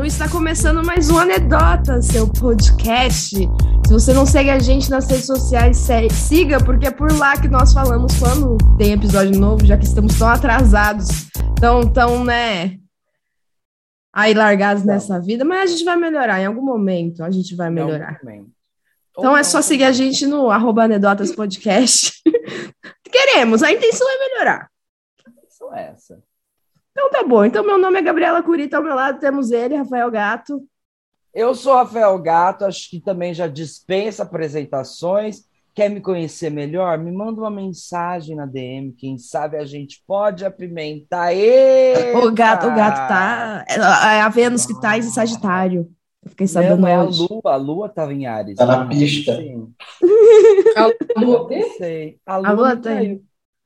Então está começando mais um Anedota, seu podcast. Se você não segue a gente nas redes sociais, siga, porque é por lá que nós falamos quando tem episódio novo, já que estamos tão atrasados, tão, tão, né, aí largados nessa vida, mas a gente vai melhorar, em algum momento a gente vai melhorar. Então é só seguir a gente no arroba Anedotas Podcast. Queremos, a intenção é melhorar. A intenção é essa. Então tá bom. Então meu nome é Gabriela Curita, ao meu lado temos ele, Rafael Gato. Eu sou Rafael Gato, acho que também já dispensa apresentações. Quer me conhecer melhor? Me manda uma mensagem na DM, quem sabe a gente pode apimentar. Eita! O gato, o gato tá. É, é a Vênus que tá em Sagitário. Eu fiquei sabendo Não, é a Lua, a Lua tava em Ares. Tá na pista. a Lua, sei. A Lua, a Lua tá aí.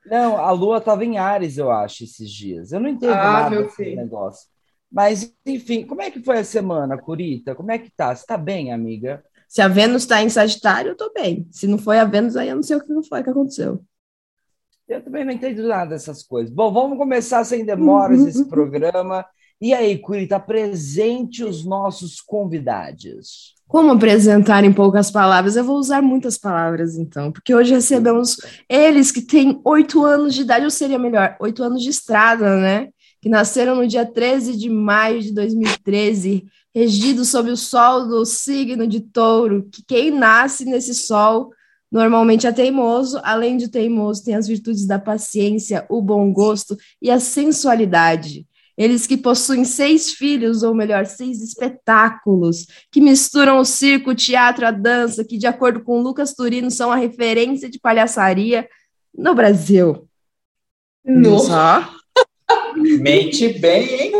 Não, a Lua estava em Ares, eu acho, esses dias. Eu não entendo ah, nada desse negócio. Mas, enfim, como é que foi a semana, Curita? Como é que tá? Você tá bem, amiga? Se a Vênus está em Sagitário, eu tô bem. Se não foi a Vênus, aí eu não sei o que não foi que aconteceu. Eu também não entendo nada dessas coisas. Bom, vamos começar sem demoras esse programa. E aí, Curita, apresente os nossos convidados. Como apresentar em poucas palavras? Eu vou usar muitas palavras, então, porque hoje recebemos eles que têm oito anos de idade, ou seria melhor, oito anos de estrada, né? Que nasceram no dia 13 de maio de 2013, regidos sob o sol do signo de touro, que quem nasce nesse sol normalmente é teimoso, além de teimoso, tem as virtudes da paciência, o bom gosto e a sensualidade. Eles que possuem seis filhos, ou melhor, seis espetáculos, que misturam o circo, o teatro, a dança, que, de acordo com Lucas Turino, são a referência de palhaçaria no Brasil. Nossa! Mente bem, hein?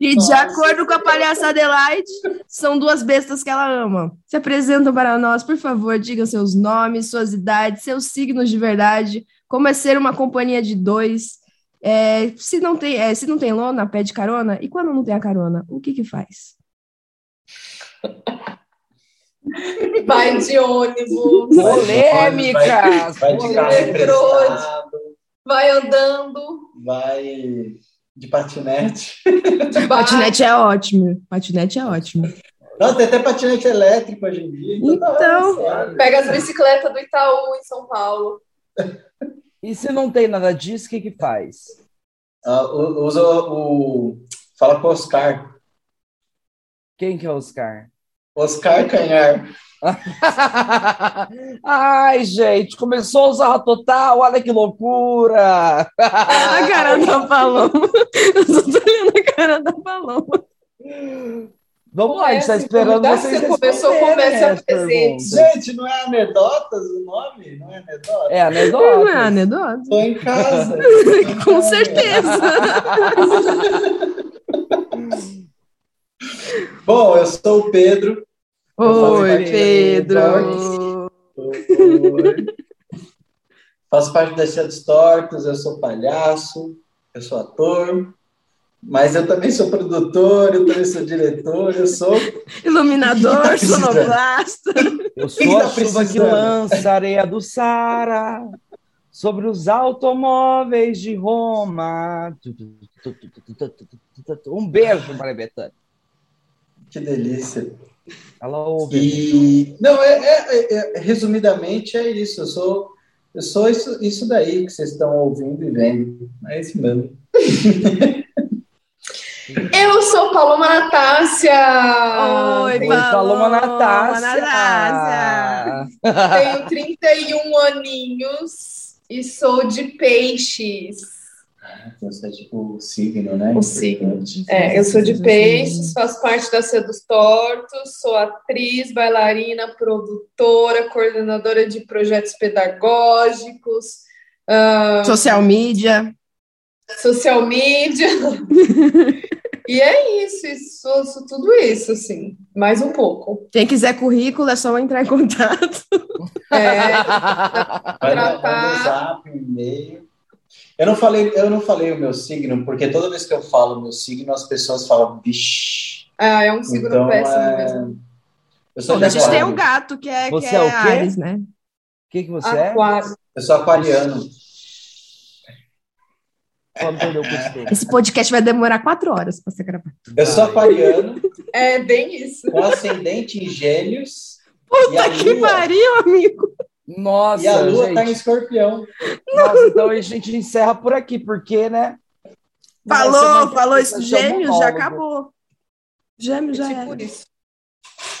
E de acordo com a palhaça Adelaide, são duas bestas que ela ama. Se apresentam para nós, por favor, digam seus nomes, suas idades, seus signos de verdade, como é ser uma companhia de dois, é, se, não tem, é, se não tem lona, pede carona. E quando não tem a carona, o que que faz? Vai de ônibus. Polêmicas. Vai de carro Vai andando. Vai de patinete. De patinete é ótimo. Patinete é ótimo. Não, tem até patinete elétrico hoje em dia. Então, então pega as bicicletas do Itaú em São Paulo. E se não tem nada disso, o que que faz? Uh, usa o, Fala com o Oscar. Quem que é o Oscar? Oscar Canhar. Ai, gente, começou a usar total, olha que loucura! a cara da Paloma. Eu só tô olhando a cara da Paloma. Vamos lá, a gente está esperando vocês Você começou, começa presente. Gente, não é anedotas o nome? Não é anedotas? É anedotas. Não é anedotas. Estou em casa. Com certeza. Bom, eu sou o Pedro. Oi, Pedro. Oi. Faço parte da Tia dos Tortos, eu sou palhaço, eu sou ator, mas eu também sou produtor, eu também sou diretor, eu sou. Iluminador, tá sonoplasta. Eu sou a tá chuva que lança areia do Sara sobre os automóveis de Roma. Um beijo, Maria Bethânia. Que delícia. Ela ouve. E... Não, é, é, é, resumidamente é isso. Eu sou, eu sou isso, isso daí que vocês estão ouvindo e vendo. É isso mesmo. Eu sou Paloma Natácia. Oi, Oi Paloma, Paloma Natácia. Natácia. Tenho 31 aninhos e sou de peixes. Então você é tipo o signo, né? O signo. É, eu sou de peixes, faço parte da Cia dos Tortos, sou atriz, bailarina, produtora, coordenadora de projetos pedagógicos. Uh, social media social media. e é isso, isso, isso, tudo isso, assim, mais um pouco. Quem quiser currículo é só entrar em contato. É, vai, vai no zap, e-mail. Eu não falei, eu não falei o meu signo, porque toda vez que eu falo o meu signo, as pessoas falam, vixi. Ah, é um signo então, péssimo é... mesmo. Eu sou Bom, a gente tem o um gato, que é, você que é, é, o quê? Ares, né? O que, que você Aquário. é? Eu sou aquariano. Esse podcast vai demorar quatro horas para ser gravado. Eu sou aquariano. É bem isso. Com ascendente em gêmeos. Puta que pariu, amigo! Nossa, E a lua gente. tá em escorpião. Nossa, então a gente encerra por aqui, porque, né? Falou, falou isso. Gêmeos, já acabou. Gêmeos já tipo é. isso.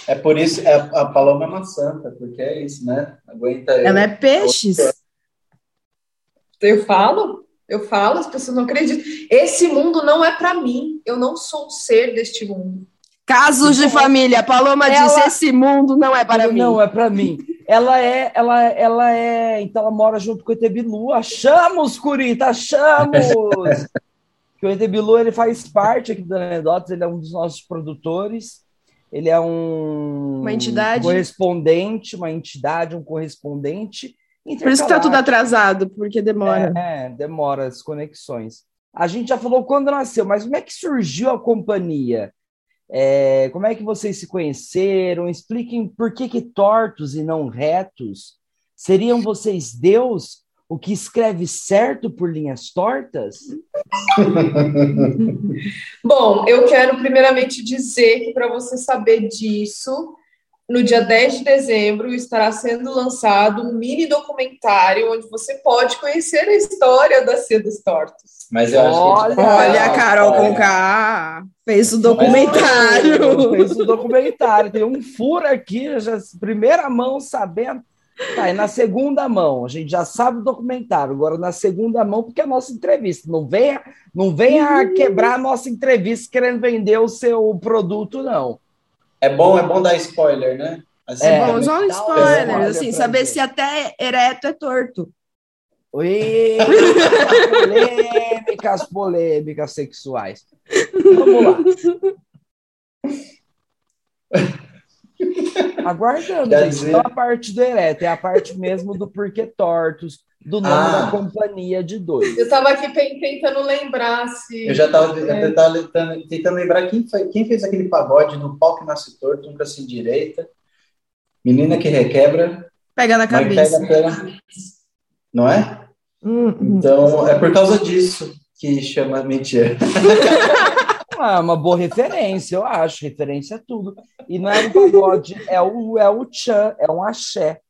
É por isso, é, a Paloma é uma santa, porque é isso, né? Aguenta. Ela é peixes. Eu falo, eu falo, as pessoas não acreditam. Esse mundo não é para mim. Eu não sou um ser deste mundo. Casos de família. A Paloma Ela- disse: esse mundo não é para mim. Não, é pra mim. Ela é, ela, ela é, então ela mora junto com o Etebilu. Achamos, Curita, achamos! que o Etebilu, ele faz parte aqui do Anedotas, ele é um dos nossos produtores. Ele é um Uma entidade. correspondente, uma entidade, um correspondente. Por isso que tá tudo atrasado, porque demora. É, é, demora as conexões. A gente já falou quando nasceu, mas como é que surgiu a companhia? É, como é que vocês se conheceram? Expliquem por que, que tortos e não retos? Seriam vocês Deus, o que escreve certo por linhas tortas? Bom, eu quero primeiramente dizer que para você saber disso, no dia 10 de dezembro estará sendo lançado um mini documentário onde você pode conhecer a história da Cia dos Tortos. Mas eu acho que. Olha, Olha, a Carol olha. com K fez o documentário. Fez o documentário. Tem um furo aqui, já, primeira mão sabendo. Tá, e na segunda mão, a gente já sabe o documentário. Agora, na segunda mão, porque é a nossa entrevista. Não venha, não venha quebrar a nossa entrevista querendo vender o seu produto, não. É bom, é bom dar spoiler, né? Assim, É. Bom, só um um spoiler, assim, saber se até ereto é torto. Oi, polêmicas, polêmicas sexuais. Vamos lá. Aguardando, gente. Não a parte do ereto, é a parte mesmo do porquê tortos, do nome Ah. da companhia de dois. Eu estava aqui tentando lembrar se. Eu já estava tentando, tentando lembrar quem, foi, quem fez aquele pagode no pau que nasce torto, nunca se endireita. Menina que requebra, Pega na cabeça. pega pela. Não é? Hum, hum. Então, é por causa disso que chama mentira. Ah, uma boa referência, eu acho. Referência é tudo. E não é um pagode, é o, é o tchan, é um axé.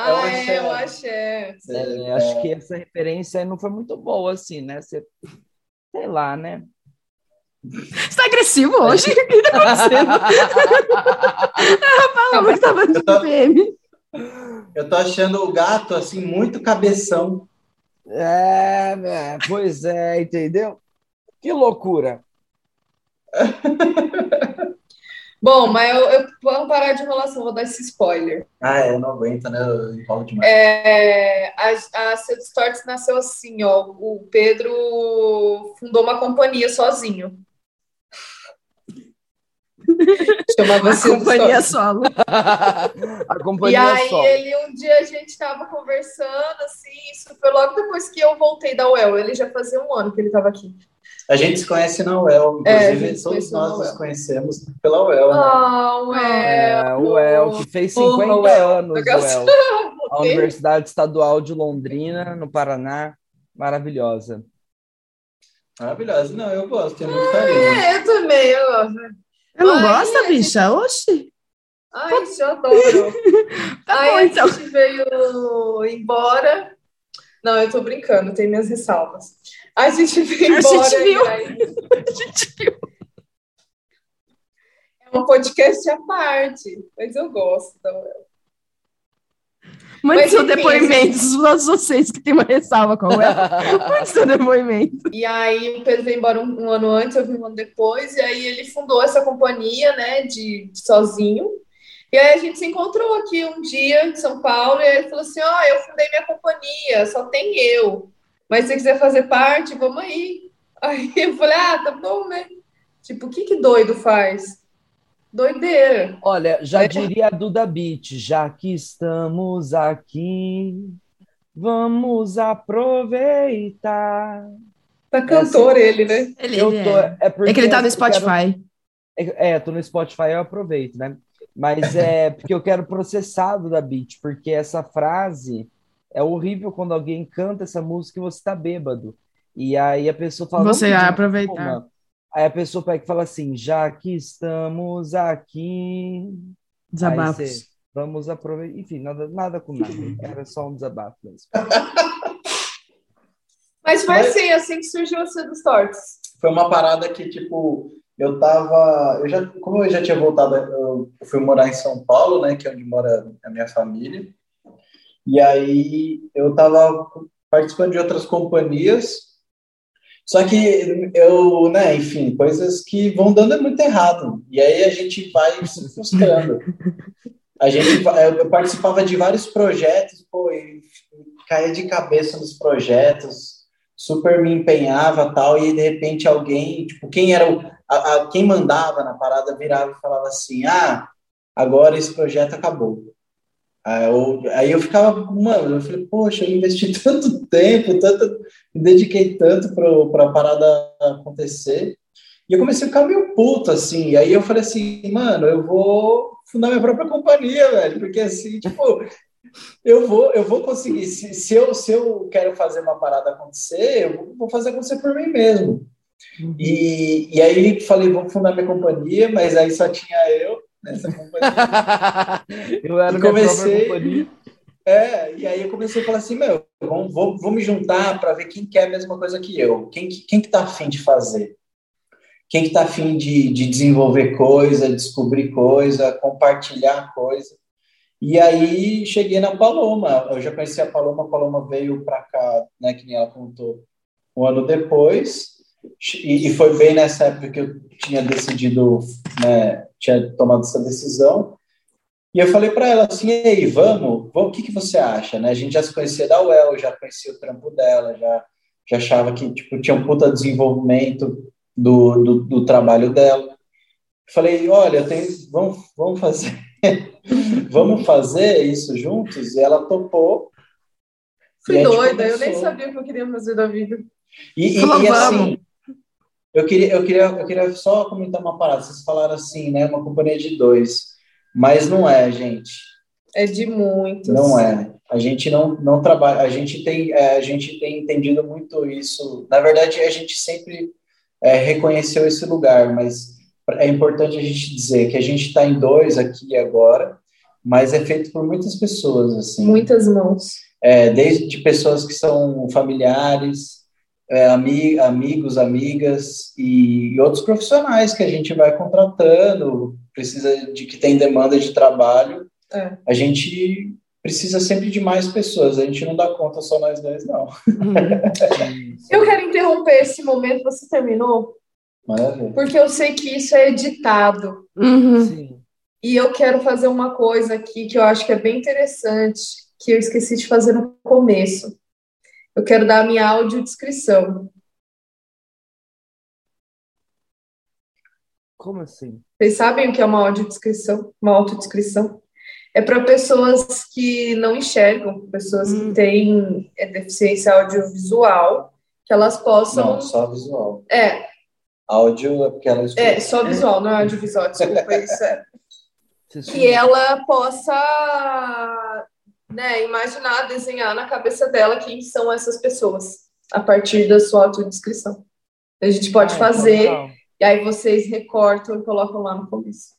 Ah, Eu é, achei. eu achei. É, acho que essa referência aí não foi muito boa, assim, né? Você, sei lá, né? Você tá agressivo hoje? O que tá acontecendo? Paloma que tava tô- PM. Eu tô achando o gato, assim, muito cabeção. É, né? pois é, entendeu? Que loucura. Bom, mas eu, eu vamos parar de enrolação, vou dar esse spoiler. Ah, é, eu não aguento, né? Eu enrolo demais. É, a, a Cedo Tortos nasceu assim, ó. O Pedro fundou uma companhia sozinho. Chamava A Cedo companhia solo. A E companhia aí só. ele um dia a gente estava conversando assim, isso foi logo depois que eu voltei da UEL. Ele já fazia um ano que ele estava aqui. A gente se conhece na UEL, É, a inclusive gente se todos nós nos UEL. conhecemos pela UEL, né? Ah, UEL. É, o El, que fez 50 Porra, Uel. anos, o El. A. Universidade Estadual de Londrina, no Paraná. Maravilhosa. Maravilhosa. Não, eu gosto, tenho muito carinho. É, eu também, eu gosto. Eu não gosta, a bicha? Oxi. Ai, eu adoro. Tá Aí bom, a então. gente veio embora. Não, eu tô brincando, tem minhas ressalvas. A gente veio A embora. gente viu. aí- A gente viu. É um podcast à parte, mas eu gosto. Então, Mande Mas, seu enfim, depoimento, todos vocês que têm uma ressalva com ela. Mande seu depoimento. E aí o Pedro veio embora um, um ano antes, eu vim um ano depois, e aí ele fundou essa companhia, né, de, de sozinho. E aí a gente se encontrou aqui um dia em São Paulo, e aí ele falou assim: Ó, eu fundei minha companhia, só tem eu. Mas se você quiser fazer parte, vamos aí. Aí eu falei, ah, tá bom, né? Tipo, o que que doido faz? Doideira. Olha, já É. diria a Duda Beat, já que estamos aqui, Vamos aproveitar. Tá cantor É, ele, né? Ele, Eu tô, é. é, porque É que ele tá no eu quero- Spotify. É, tô no Spotify, eu aproveito, né? Mas é porque eu quero processado da Beat, porque essa frase é horrível quando alguém canta essa música e você tá bêbado. E aí a pessoa fala, Você "Vamos vai aproveitar. uma?" Aí a pessoa pega e fala assim, já que estamos aqui, Desabafos. você, vamos aproveitar. Enfim, nada, nada com nada. Era só um desabafo mesmo. Mas foi Mas- assim, assim que surgiu o Cedo Tortos. Foi uma parada que, tipo, eu tava. Eu já, como eu já tinha voltado, eu fui morar em São Paulo, né? Que é onde mora a minha família. E aí eu tava participando de outras companhias. Só que eu, né, enfim, coisas que vão dando muito errado. E aí a gente vai se frustrando. A gente, eu participava de vários projetos, pô, e caía de cabeça nos projetos, super me empenhava tal, e de repente alguém, tipo, quem era o, a, a- quem mandava na parada virava e falava assim, ah, agora esse projeto acabou. Aí eu, ficava, mano, eu falei, poxa, eu investi tanto tempo, tanto, me dediquei tanto para a parada acontecer, e eu comecei a ficar meio puto, assim, e aí eu falei assim, mano, eu vou fundar minha própria companhia, velho, porque assim, tipo, eu vou, eu vou conseguir, se, se, eu, se eu quero fazer uma parada acontecer, eu vou fazer acontecer por mim mesmo. E, e aí falei, vou fundar minha companhia, mas aí só tinha eu nessa companhia. Eu era E comecei- companhia. É, e aí eu comecei a falar assim, meu, vamos, vou, vou me juntar para ver quem quer a mesma coisa que eu. Quem, que- quem que tá afim de fazer? Quem que tá afim de, de desenvolver coisa, descobrir coisa, compartilhar coisa. E aí cheguei na Paloma. Eu já conheci a Paloma, a Paloma veio para cá, né, que nem ela contou, um ano depois. E, e foi bem nessa época que eu tinha decidido, né, tinha tomado essa decisão. E eu falei para ela assim, e aí, vamos, vamos, o que, que você acha? Né? A gente já se conhecia da UEL, já conhecia o trampo dela, já, já achava que tipo, tinha um puta desenvolvimento do, do, do trabalho dela. Eu falei, olha, tem, vamos, vamos fazer vamos fazer isso juntos? E ela topou. Fui doida, eu nem sabia o que eu queria fazer da vida. E, e, Falou, e, assim, eu queria, eu, queria, eu queria só comentar uma parada. Vocês falaram assim, né? Uma companhia de dois. Mas não é, gente. É de muitos. Não é. A gente não, não trabalha, a gente tem, é, a gente tem entendido muito isso. Na verdade, a gente sempre é, reconheceu esse lugar, mas é importante a gente dizer que a gente está em dois aqui agora, mas é feito por muitas pessoas, assim. Muitas mãos. É, desde pessoas que são familiares, é, ami amigos, amigas e, e outros profissionais que a gente vai contratando, precisa de que tem demanda de trabalho. É. A gente precisa sempre de mais pessoas, a gente não dá conta só nós dois, não. Eu quero interromper esse momento, você terminou? Maravilha. Porque eu sei que isso é editado. Uhum. Sim. E eu quero fazer uma coisa aqui que eu acho que é bem interessante, que eu esqueci de fazer no começo. Eu quero dar a minha audiodescrição. Como assim? Vocês sabem o que é uma audiodescrição? Uma autodescrição? É para pessoas que não enxergam, pessoas Hum. que têm é, deficiência audiovisual, que elas possam. Não, só visual. É, Áudio é porque ela escuta. é, só visual, não é audiovisual, desculpa, isso é. Que ela possa né, imaginar, desenhar na cabeça dela quem são essas pessoas a partir da sua autodescrição. A gente pode Ah, então fazer, legal. e aí vocês recortam e colocam lá no começo.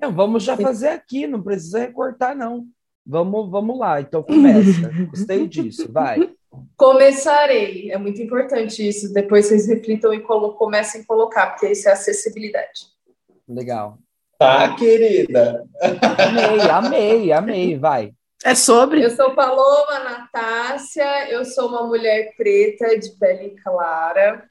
Não, vamos já fazer aqui, não precisa recortar, não. Vamos, vamos lá, então começa. Gostei disso, vai. Começarei, é muito importante isso. Depois vocês reflitam e colo- comecem a colocar, porque isso é acessibilidade. Legal. Tá, querida. Amei, amei, amei, vai. É sobre? Eu sou Paloma Natácia, eu sou uma mulher preta de pele clara.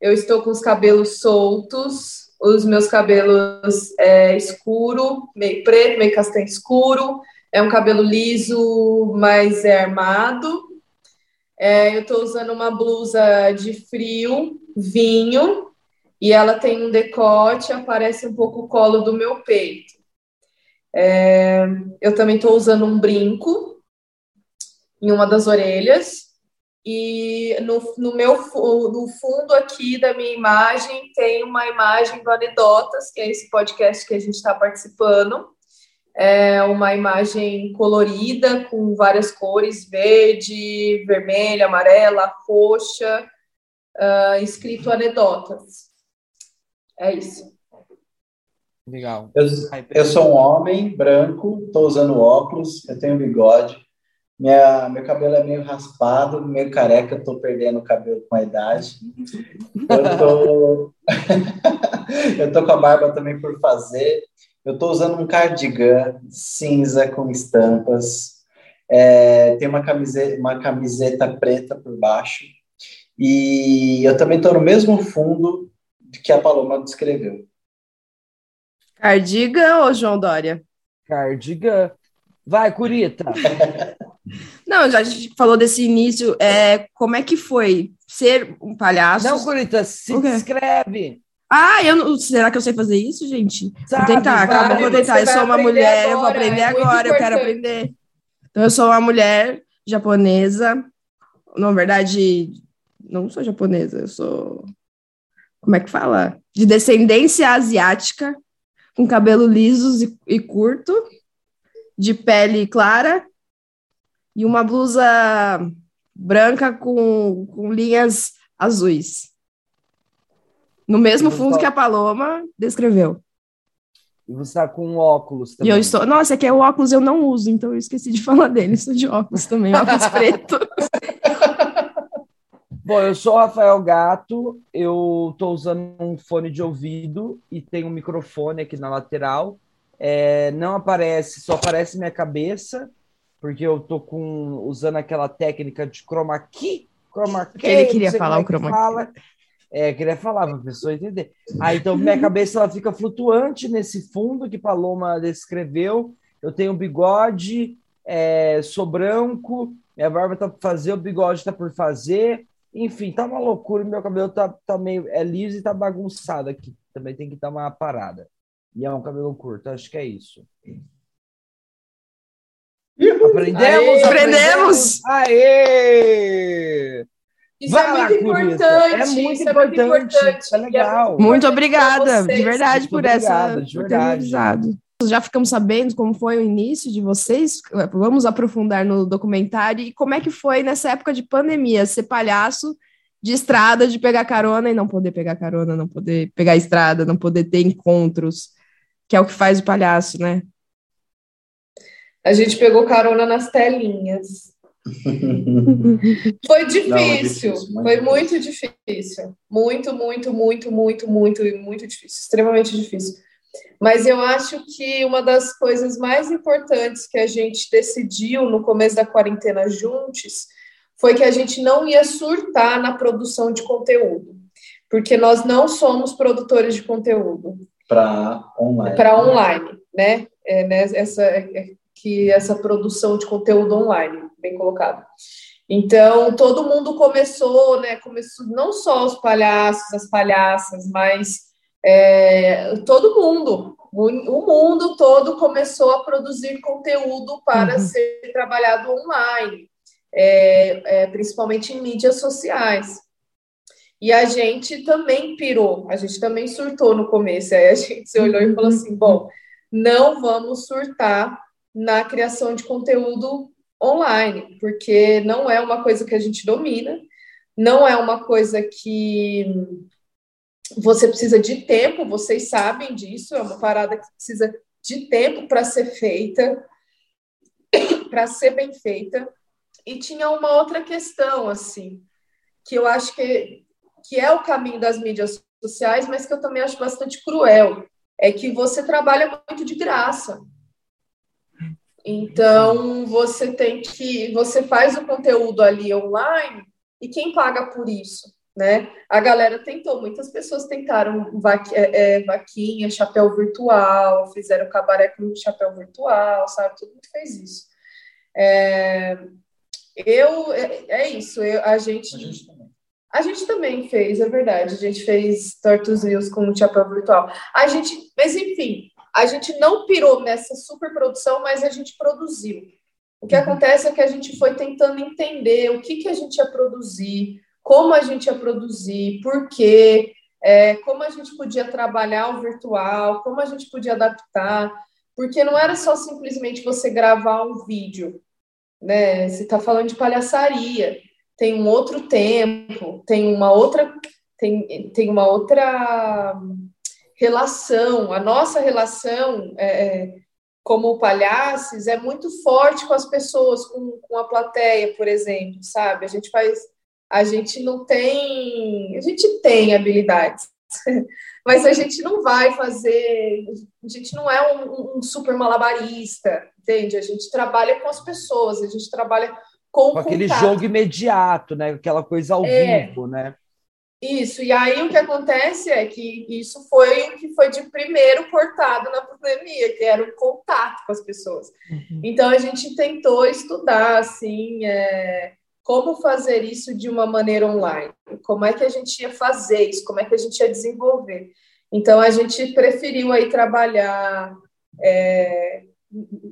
Eu estou com os cabelos soltos, os meus cabelos é escuro, meio preto, meio castanho escuro. É um cabelo liso, mas é armado. É, eu estou usando uma blusa de frio, vinho, e ela tem um decote, aparece um pouco o colo do meu peito. É, eu também estou usando um brinco em uma das orelhas. E no, no meu no fundo aqui da minha imagem tem uma imagem do Anedotas, que é esse podcast que a gente está participando. É uma imagem colorida com várias cores: verde, vermelha, amarela, roxa, uh, escrito Anedotas. É isso. Legal. Eu, eu sou um homem branco, estou usando óculos, eu tenho bigode. Minha, meu cabelo é meio raspado, meio careca, estou perdendo o cabelo com a idade. Eu tô, eu tô com a barba também por fazer. Eu estou usando um cardigan cinza com estampas. É, tem uma camiseta, uma camiseta preta por baixo. E eu também estou no mesmo fundo que a Paloma descreveu. Cardigan ou João Dória? Cardigan. Vai, Curita. Não, já a gente falou desse início. É, como é que foi ser um palhaço? Não, Curita, se descreve. Ah, eu não, será que eu sei fazer isso, gente? Sabe, vou tentar, calma, vou tentar. Eu sou uma mulher, agora, eu vou aprender é agora, eu quero aprender. Então, eu sou uma mulher japonesa. Na verdade, não sou japonesa, eu sou. Como é que fala? De descendência asiática com cabelo liso e, e curto, de pele clara, e uma blusa branca com, com linhas azuis. No mesmo fundo que a Paloma descreveu. E você está com óculos também. E eu estou. Nossa, é que é o óculos eu não uso, então eu esqueci de falar dele. Sou de óculos também, óculos preto. Bom, eu sou o Rafael Gato, eu estou usando um fone de ouvido e tenho um microfone aqui na lateral. É, não aparece, só aparece minha cabeça, porque eu tô com usando aquela técnica de chroma key. Chroma key Ele queria falar o é chroma key. É, queria falar para a pessoa entender. Aí, então, minha cabeça ela fica flutuante nesse fundo que Paloma descreveu. Eu tenho bigode, é, sou branco, minha barba está por fazer, o bigode está por fazer. Enfim, tá uma loucura. Meu cabelo tá, tá meio. É liso e tá bagunçado aqui. Também tem que dar uma parada. E é um cabelo curto, acho que é isso. Aprendemos! Aprendemos! Aê! Isso é muito importante. É muito isso importante. É, muito importante. é legal. É muito obrigada, de verdade, muito por obrigada, essa. De verdade. Já ficamos sabendo como foi o início de vocês. Vamos aprofundar no documentário. E como é que foi nessa época de pandemia ser palhaço de estrada, de pegar carona e não poder pegar carona, não poder pegar estrada, não poder ter encontros, que é o que faz o palhaço, né? A gente pegou carona nas telinhas. foi difícil, não, é difícil foi muito difícil. Muito, muito, muito, muito, muito, muito difícil. Extremamente difícil. Mas eu acho que uma das coisas mais importantes que a gente decidiu no começo da quarentena juntos foi que a gente não ia surtar na produção de conteúdo, porque nós não somos produtores de conteúdo. Para online. Para online, né? É, né? Essa, é, é, que essa produção de conteúdo online, bem colocado. Então, todo mundo começou, né? Começou não só os palhaços, as palhaças, mas é, todo mundo, o, mundo todo começou a produzir conteúdo para uhum. ser trabalhado online, é, é, principalmente em mídias sociais. E a gente também pirou, a gente também surtou no começo. Aí a gente se olhou e falou assim: bom, não vamos surtar na criação de conteúdo online, porque não é uma coisa que a gente domina, não é uma coisa que você precisa de tempo, vocês sabem disso, é uma parada que precisa de tempo para ser feita, para ser bem feita. E tinha uma outra questão, assim, que eu acho que, que é o caminho das mídias sociais, mas que eu também acho bastante cruel, é que você trabalha muito de graça. Então, você tem que, você faz o conteúdo ali online e quem paga por isso? Né? A galera tentou, muitas pessoas tentaram é, é, vaquinha, chapéu virtual, fizeram cabaré com chapéu virtual, sabe? Todo mundo fez isso. É, eu, é, é isso, eu, a gente... A gente também. A gente também fez, é verdade. A gente fez Tortos News com chapéu virtual. A gente, mas enfim, a gente não pirou nessa super produção, mas a gente produziu. O que acontece é que a gente foi tentando entender o que, que a gente ia produzir, como a gente ia produzir, por quê, é, como a gente podia trabalhar o virtual, como a gente podia adaptar, porque não era só simplesmente você gravar um vídeo, né? Você está falando de palhaçaria, tem um outro tempo, tem uma outra, tem, tem uma outra relação. A nossa relação é, é como palhaços é muito forte com as pessoas, com, com a plateia, por exemplo, sabe? A gente faz a gente não tem, a gente tem habilidades, mas a gente não vai fazer, a gente não é um, um, super malabarista, entende? A gente trabalha com as pessoas, a gente trabalha com, com aquele jogo imediato, né? Aquela coisa ao é, vivo, né? Isso, e aí o que acontece é que isso foi o que foi de primeiro cortado na pandemia, que era o contato com as pessoas. Uhum. Então a gente tentou estudar assim, é, como fazer isso de uma maneira online, como é que a gente ia fazer isso, como é que a gente ia desenvolver. Então a gente preferiu aí trabalhar é,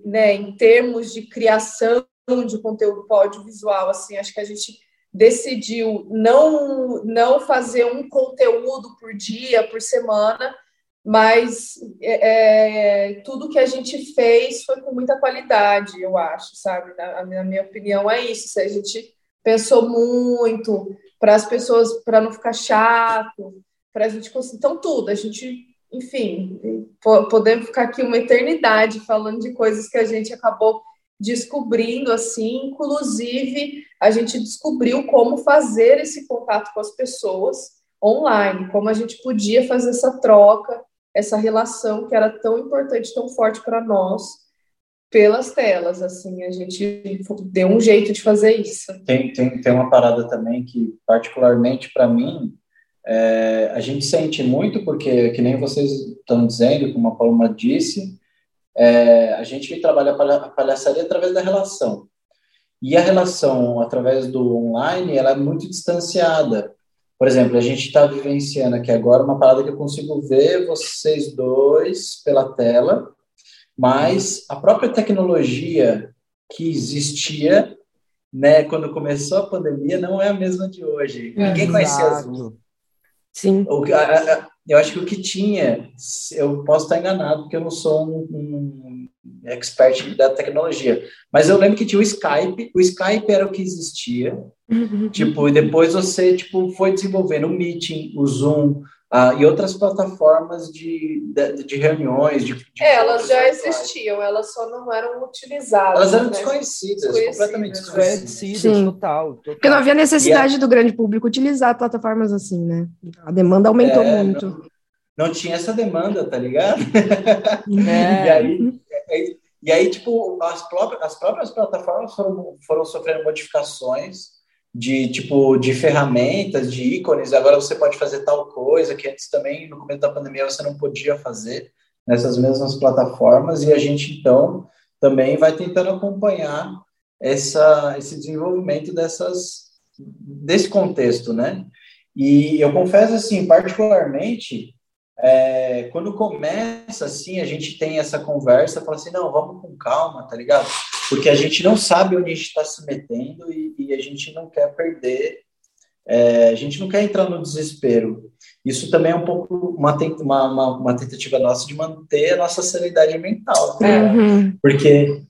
né, em termos de criação de conteúdo audiovisual, assim, acho que a gente decidiu não não fazer um conteúdo por dia, por semana, mas é, é tudo que a gente fez foi com muita qualidade, eu acho, sabe? Na, na minha opinião é isso. Se a gente pensou muito para as pessoas, para não ficar chato, para a gente conseguir. Então, tudo, a gente, enfim, podemos ficar aqui uma eternidade falando de coisas que a gente acabou descobrindo assim, inclusive a gente descobriu como fazer esse contato com as pessoas online, como a gente podia fazer essa troca, essa relação que era tão importante, tão forte para nós pelas telas, assim, a gente deu um jeito de fazer isso. Tem, tem, tem uma parada também que, particularmente para mim, é, a gente sente muito, porque, que nem vocês estão dizendo, como a Paloma disse, é, a gente trabalha a palhaçaria através da relação. E a relação através do online, ela é muito distanciada. Por exemplo, a gente está vivenciando aqui agora uma parada que eu consigo ver vocês dois pela tela, mas a própria tecnologia que existia, né, quando começou a pandemia, não é a mesma de hoje. É, Ninguém conhecia Zoom. Sim. O, a, a, eu acho que o que tinha, eu posso estar enganado, porque eu não sou um, um expert da tecnologia, mas eu lembro que tinha o Skype, o Skype era o que existia, uhum. tipo, e depois você, tipo, foi desenvolvendo o Meeting, o Zoom, ah, e outras plataformas de, de, de reuniões. De, de é, elas já existiam, elas só não eram utilizadas. Elas eram né? desconhecidas, desconhecidas, completamente desconhecidas. total, total. Porque não havia necessidade a... do grande público utilizar plataformas assim, né? A demanda aumentou é, muito. Não, não, tinha essa demanda, tá ligado? É. e, aí, e aí, tipo, as próprias, as próprias plataformas foram, foram sofrendo modificações de tipo de ferramentas, de ícones. Agora você pode fazer tal coisa que antes também no começo da pandemia você não podia fazer nessas mesmas plataformas e a gente então também vai tentando acompanhar essa esse desenvolvimento dessas desse contexto, né? E eu confesso assim, particularmente, é, quando começa assim, a gente tem essa conversa, fala assim, não, vamos com calma, tá ligado? Porque a gente não sabe onde a gente está se metendo e, e, a gente não quer perder, é, a gente não quer entrar no desespero. Isso também é um pouco uma, uma, uma tentativa nossa de manter a nossa sanidade mental, né? uhum. porque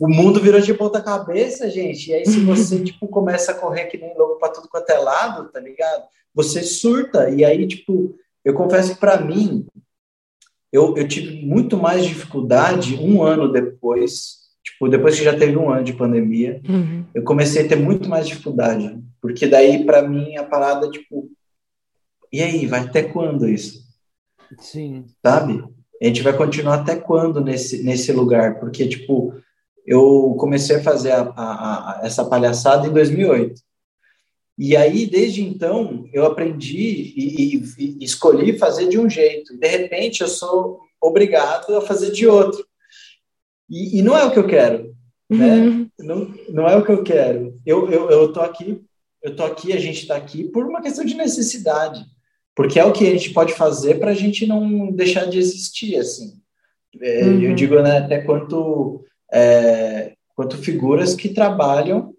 o mundo virou de ponta cabeça, gente, e aí se você, tipo, começa a correr que nem louco para tudo quanto é lado, tá ligado? Você surta, e aí, tipo, eu confesso que para mim, eu, eu tive muito mais dificuldade um ano depois Tipo, depois que já teve um ano de pandemia, uhum. eu comecei a ter muito mais dificuldade. Porque daí, para mim, a parada, tipo, e aí, vai até quando isso? Sim. Sabe? A gente vai continuar até quando nesse, nesse lugar? Porque, tipo, eu comecei a fazer a, a, a, essa palhaçada em 2008. E aí, desde então, eu aprendi e, e, e escolhi fazer de um jeito. De repente, eu sou obrigado a fazer de outro. E, e não é o que eu quero, né? Uhum. Não, não é o que eu quero. Eu, eu, eu tô aqui, eu tô aqui, a gente está aqui por uma questão de necessidade, porque é o que a gente pode fazer para a gente não deixar de existir, assim. É, uhum. Eu digo né, até quanto é, quanto figuras que trabalham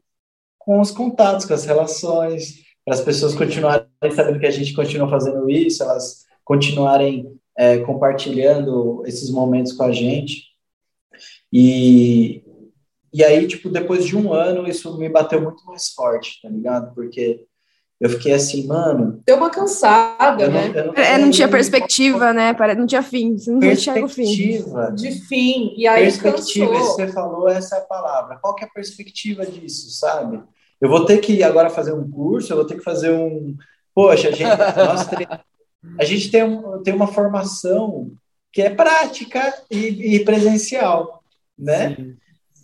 com os contatos, com as relações, para as pessoas continuarem sabendo que a gente continua fazendo isso, elas continuarem é, compartilhando esses momentos com a gente. E, e aí, tipo, depois de um ano, isso me bateu muito mais forte, tá ligado? Porque eu fiquei assim, mano. Deu uma cansada, né? Não, não, é, não tinha perspectiva, né? Não tinha fim. Não perspectiva. De fim. E aí perspectiva, cansou. você falou, essa é palavra. Qual que é a perspectiva disso, sabe? Eu vou ter que agora fazer um curso, eu vou ter que fazer um. Poxa, a gente, nós a gente tem, um, tem uma formação que é prática e, e presencial, né? Sim.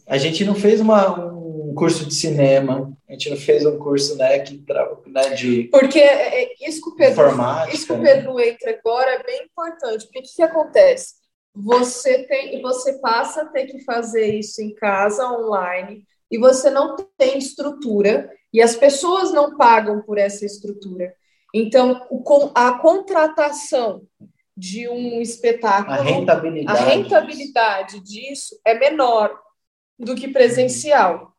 A gente não fez uma, um curso de cinema, a gente não fez um curso né, que, né, de. Porque é, é, isso que o Pedro, isso que o né? Pedro entra agora é bem importante. Porque o que, que acontece? Você tem, você passa a ter que fazer isso em casa, online, e você não tem estrutura, e as pessoas não pagam por essa estrutura. Então, a contratação de um espetáculo, a rentabilidade, a rentabilidade disso é menor do que presencial.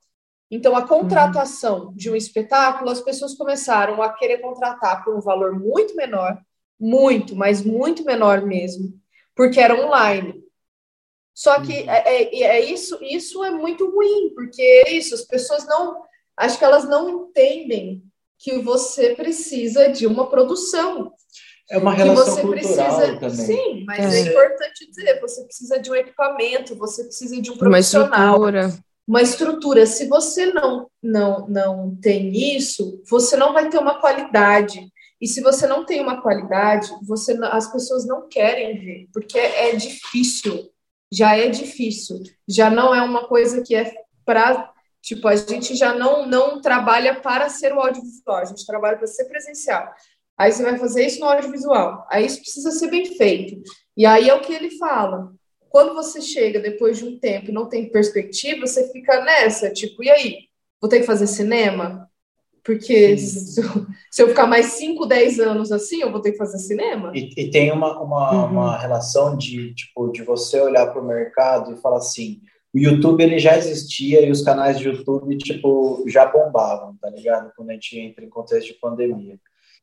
Então, a contratação de um espetáculo, as pessoas começaram a querer contratar por um valor muito menor, muito, mas muito menor mesmo, porque era online. Só que uhum. é, é, é, isso, isso é muito ruim, porque é isso, as pessoas não, acho que elas não entendem que você precisa de uma produção. É uma relação cultural precisa, também. Sim, mas é. é. importante dizer, você precisa de um equipamento, você precisa de um profissional. Uma estrutura. Uma estrutura. Se você não, não, não tem isso, você não vai ter uma qualidade. E se você não tem uma qualidade, você, as pessoas não querem ver, porque é difícil. Já é difícil. Já não é uma coisa que é para Tipo, a gente já não, não trabalha para ser o audiovisual, a gente trabalha para ser presencial. Aí você vai fazer isso no audiovisual. Aí isso precisa ser bem feito. E aí é o que ele fala. Quando você chega depois de um tempo e não tem perspectiva, você fica nessa, tipo, e aí? Vou ter que fazer cinema? Porque se eu, se eu, ficar mais 5, 10 anos assim, eu vou ter que fazer cinema? E, e tem uma, uma, uhum. uma relação de, tipo, de você olhar para o mercado e falar assim, o YouTube ele já existia e os canais de YouTube tipo já bombavam, tá ligado? Quando a gente entra em contexto de pandemia.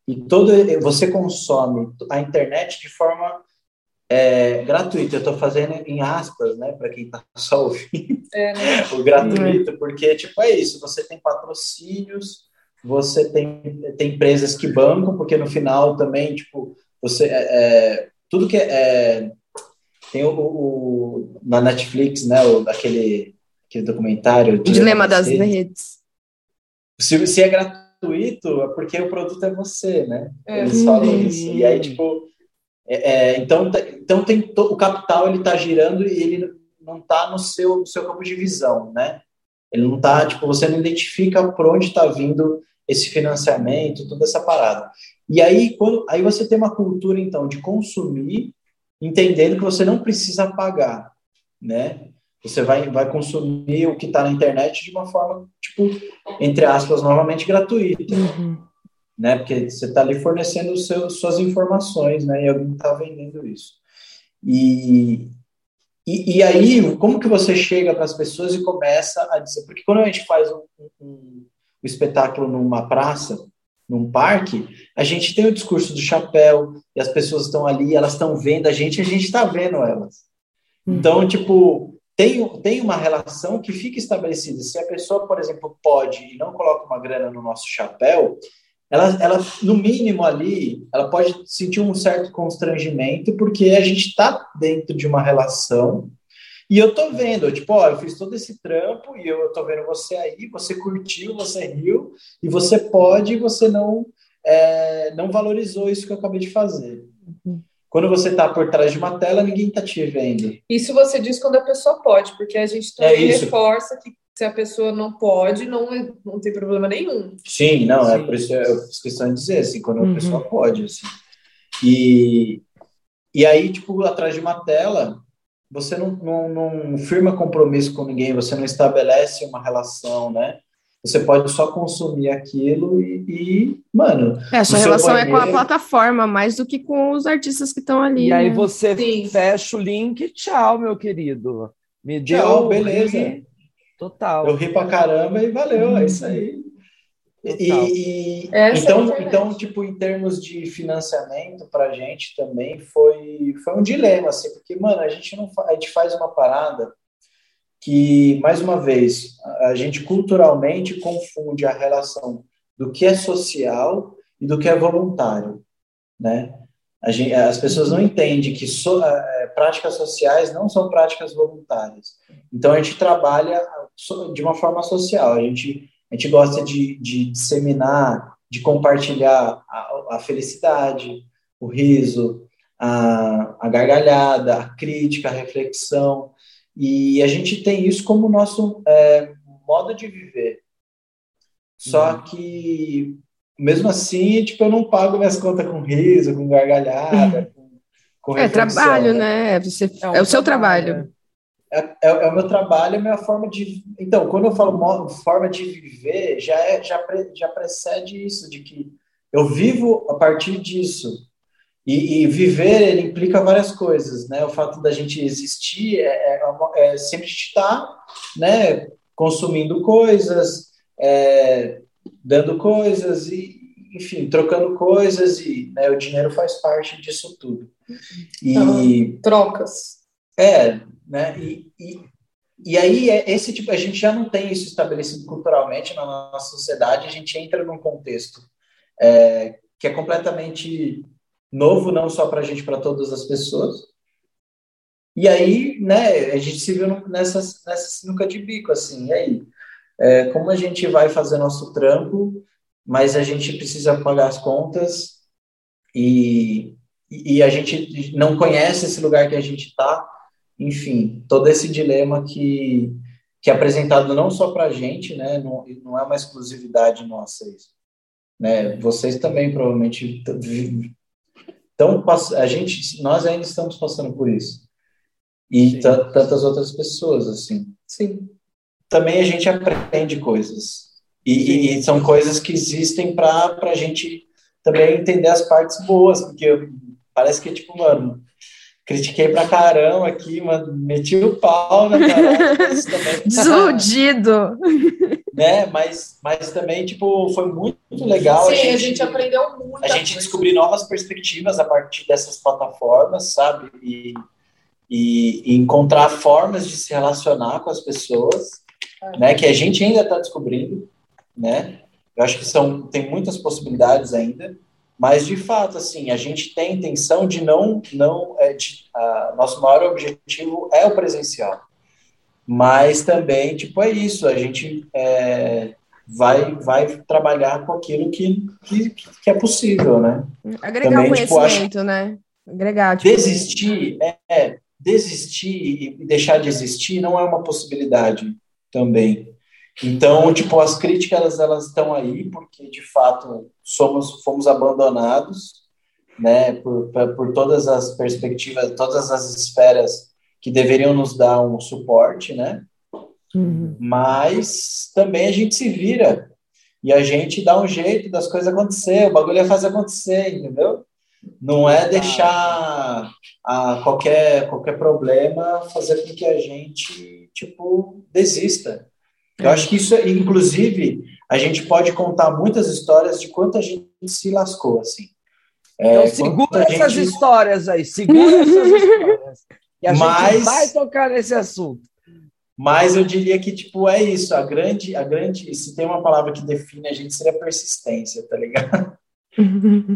E todo você consome a internet de forma é, gratuita. Eu estou fazendo em aspas, né, para quem está só ouvindo é, né? o gratuito, porque tipo é isso. Você tem patrocínios, você tem, tem empresas que bancam, porque no final também tipo você é, é tudo que é tem o, o, na Netflix, né, o, aquele, aquele documentário. O Dilema das Redes. Se, se é gratuito, é porque o produto é você, né? É. Eles falam isso. E aí, tipo, é, é, então, então tem to, o capital ele está girando e ele não está no seu, no seu campo de visão, né? Ele não está, tipo, você não identifica por onde está vindo esse financiamento, toda essa parada. E aí, quando, aí você tem uma cultura, então, de consumir entendendo que você não precisa pagar, né? Você vai, vai consumir o que está na internet de uma forma, tipo, entre aspas, novamente gratuita. Uhum. Né? Porque você está ali fornecendo seu, suas informações, né? E alguém está vendendo isso. E, e, e, aí, como que você chega para as pessoas e começa a dizer... Porque quando a gente faz um, um, um espetáculo numa praça, num parque, a gente tem o discurso do chapéu, e as pessoas estão ali, elas estão vendo a gente, a gente está vendo elas. Uhum. Então, tipo, tem, tem uma relação que fica estabelecida. Se a pessoa, por exemplo, pode e não coloca uma grana no nosso chapéu, ela, ela no mínimo ali, ela pode sentir um certo constrangimento, porque a gente está dentro de uma relação e eu tô vendo, tipo, ó, eu fiz todo esse trampo e eu tô vendo você aí, você curtiu, você riu, e você pode e você não, é, não valorizou isso que eu acabei de fazer. Quando você está por trás de uma tela, ninguém está te vendo. Isso você diz quando a pessoa pode, porque a gente também é reforça que se a pessoa não pode, não, não tem problema nenhum. Sim, não, é Sim. é por isso que eu fiz questão de dizer, assim, quando uhum. a pessoa pode, assim. E, e aí, tipo, atrás de uma tela, você não, não, não firma compromisso com ninguém, você não estabelece uma relação, né? Você pode só consumir aquilo e, e mano. É, a sua relação banheiro... é com a plataforma, mais do que com os artistas que estão ali. E né? aí você Sim. fecha o link, tchau, meu querido. Me deu. Tchau, beleza. Total. Eu ri pra caramba e valeu, é isso aí. E, e então, é então, tipo, em termos de financiamento para a gente também foi, foi um dilema, assim, porque, mano, a gente não a gente faz uma parada que, mais uma vez, a gente culturalmente confunde a relação do que é social e do que é voluntário, né? Gente, as pessoas não entendem que so, é, práticas sociais não são práticas voluntárias. Então, a gente trabalha de uma forma social, a gente a gente gosta de, de disseminar, de compartilhar a, a felicidade, o riso, a, a, gargalhada, a crítica, a reflexão. E a gente tem isso como nosso é, modo de viver. Só uhum. que, mesmo assim, tipo, eu não pago minhas contas com riso, com gargalhada, com, com É trabalho, né? Você, é, um é o seu trabalho. trabalho. É, é, é, o meu trabalho, é a minha forma de. Então, quando eu falo forma de viver, já, é, já, pre, já precede isso, de que eu vivo a partir disso. E, e, viver, ele implica várias coisas, né? O fato da gente existir é, é, é sempre estar, né? Consumindo coisas, é, dando coisas, e, enfim, trocando coisas, e né, o dinheiro faz parte disso tudo. E, então, trocas. É, né? E, e, e aí, é esse tipo, a gente já não tem isso estabelecido culturalmente na nossa sociedade, a gente entra num contexto é, que é completamente novo, não só para a gente, para todas as pessoas. E aí, né, a gente se viu nessa, nessa sinuca de bico, assim, e aí? É, como a gente vai fazer nosso trampo, mas a gente precisa pagar as contas e, e a gente não conhece esse lugar que a gente está, enfim, todo esse dilema que, que é apresentado não só para a gente, né, não, não é uma exclusividade nossa isso. Né? Vocês também provavelmente estão a gente, nós ainda estamos passando por isso e tantas outras pessoas assim. Sim. Também a gente aprende coisas e, e são coisas que existem para a gente também entender as partes boas, porque parece que tipo mano critiquei pra caramba aqui, mano, meti o pau na parada. Desiludido. Né, mas, mas também, tipo, foi muito legal. Sim, a gente, a gente aprendeu muito. A gente descobriu novas perspectivas a partir dessas plataformas, sabe? E, e, e encontrar formas de se relacionar com as pessoas, é. né, que a gente ainda está descobrindo, né? Eu acho que são, tem muitas possibilidades ainda. Mas, de fato, assim, a gente tem intenção de não. não é, de, a, nosso maior objetivo é o presencial. Mas também, tipo, é isso, a gente é, vai, vai trabalhar com aquilo que, que, que é possível, né? Agregar também, conhecimento, tipo, acho, né? Agregar. Tipo... Desistir, é, é, desistir e deixar de existir não é uma possibilidade também. Então, tipo, as críticas elas estão aí porque de fato somos fomos abandonados, né, por, por todas as perspectivas, todas as esferas que deveriam nos dar um suporte, né? Uhum. Mas também a gente se vira e a gente dá um jeito das coisas acontecer, o bagulho é fazer acontecer, entendeu? Não é deixar a qualquer qualquer problema fazer com que a gente tipo desista. Eu acho que isso, inclusive, a gente pode contar muitas histórias de quanto a gente se lascou, assim. É, então, segura essas gente... histórias aí, segura essas histórias. E a mas, gente vai tocar nesse assunto. Mas eu diria que, tipo, é isso. A grande, a grande, se tem uma palavra que define a gente, seria persistência, tá ligado?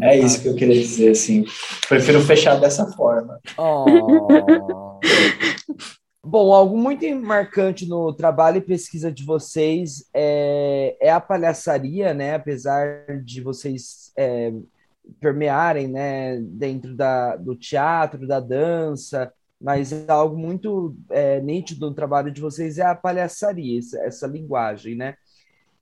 É isso que eu queria dizer, assim. Prefiro fechar dessa forma. Oh. Bom, algo muito marcante no trabalho e pesquisa de vocês é, é a palhaçaria, né? Apesar de vocês é, permearem, né, dentro da, do teatro, da dança, mas é algo muito é, nítido no trabalho de vocês é a palhaçaria, essa, essa linguagem, né?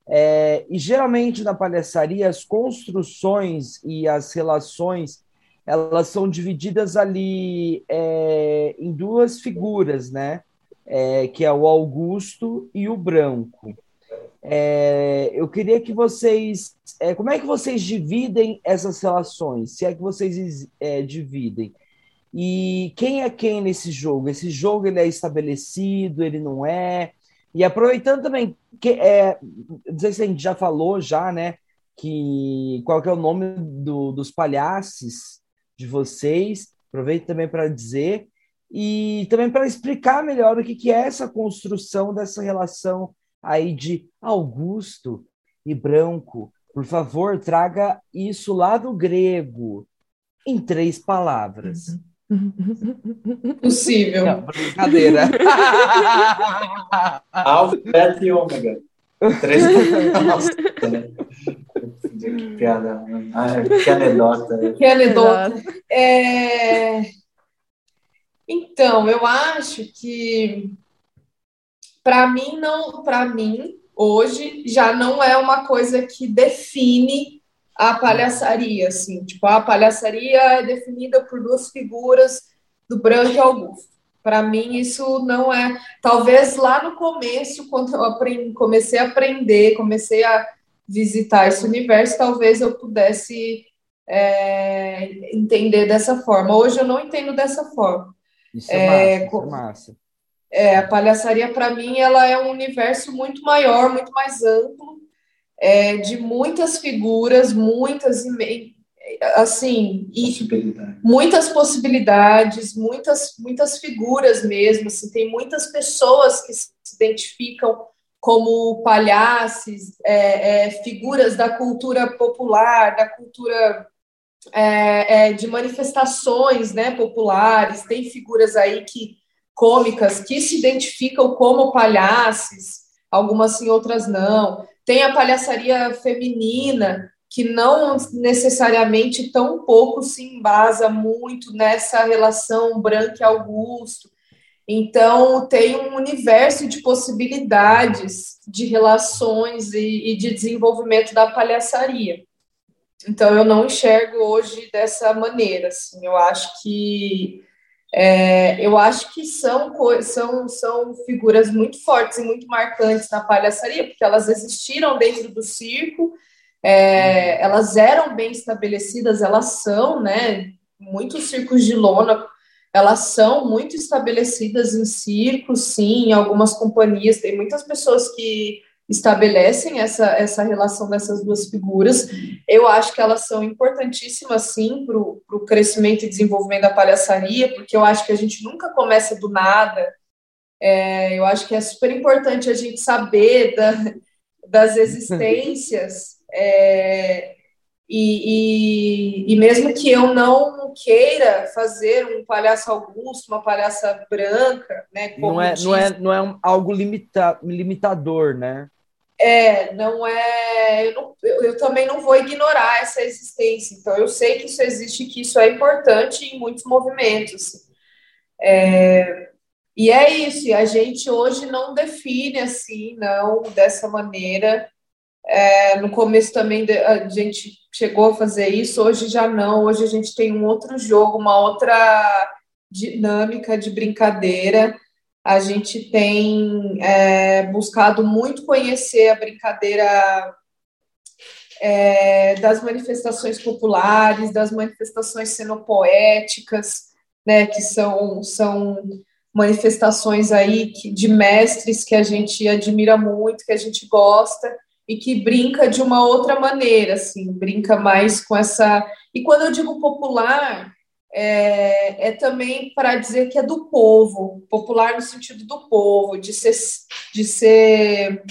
É, e geralmente na palhaçaria as construções e as relações elas são divididas ali é, em duas figuras, né? É, que é o Augusto e o Branco. É, eu queria que vocês. É, como é que vocês dividem essas relações? Se é que vocês é, dividem. E quem é quem nesse jogo? Esse jogo ele é estabelecido, ele não é? E aproveitando também, que é, não sei se a gente já falou já, né? Que qual que é o nome do, dos palhaços de vocês? Aproveito também para dizer e também para explicar melhor o que, que é essa construção dessa relação aí de Augusto e Branco. Por favor, traga isso lá do grego em três palavras. Possível. Não, brincadeira. Alfa, beta e ômega. Três. Nossa, né? Que piada. Ah, que anedota. Que anedota. É... Então, eu acho que para mim não, para mim hoje já não é uma coisa que define a palhaçaria, assim, tipo, a palhaçaria é definida por duas figuras do Branco e Augusto. Para mim, isso não é. Talvez lá no começo, quando eu aprendi, comecei a aprender, comecei a visitar esse universo, talvez eu pudesse é, entender dessa forma. Hoje eu não entendo dessa forma. Isso é, massa, isso é massa. É, a palhaçaria, para mim, ela é um universo muito maior, muito mais amplo, é, de muitas figuras, muitas assim e muitas possibilidades, muitas muitas figuras mesmo. Assim, tem muitas pessoas que se identificam como palhaços, é, é, figuras da cultura popular, da cultura é, é, de manifestações né, populares. Tem figuras aí que cômicas que se identificam como palhaços, algumas sim, outras não. Tem a palhaçaria feminina, que não necessariamente tão pouco se embasa muito nessa relação branca e Augusto. Então, tem um universo de possibilidades de relações e, e de desenvolvimento da palhaçaria. Então, eu não enxergo hoje dessa maneira. Assim, eu acho que é, eu acho que são, são, são figuras muito fortes e muito marcantes na palhaçaria, porque elas existiram dentro do circo, é, elas eram bem estabelecidas, elas são, né? Muitos circos de lona, elas são muito estabelecidas em circos, sim, em algumas companhias, tem muitas pessoas que estabelecem essa, essa relação dessas duas figuras. Eu acho que elas são importantíssimas, sim, para o crescimento e desenvolvimento da palhaçaria, porque eu acho que a gente nunca começa do nada. É, eu acho que é super importante a gente saber da, das existências. É, e, e, e, mesmo que eu não queira fazer um palhaço Augusto, uma palhaça branca, né? não é, diz, não é, não é algo limita, limitador, né? É, não é. Eu, não, eu, também não vou ignorar essa existência. Então, eu sei que isso existe, que isso é importante em muitos movimentos. É, e é isso. E a gente hoje não define assim, não dessa maneira. É, no começo também a gente chegou a fazer isso, hoje já não. Hoje a gente tem um outro jogo, uma outra dinâmica de brincadeira a gente tem é, buscado muito conhecer a brincadeira é, das manifestações populares, das manifestações cenopoéticas, né, que são, são manifestações aí que, de mestres que a gente admira muito, que a gente gosta, e que brinca de uma outra maneira, assim, brinca mais com essa... E quando eu digo popular, é, é também para dizer que é do povo, popular no sentido do povo, de ser, de ser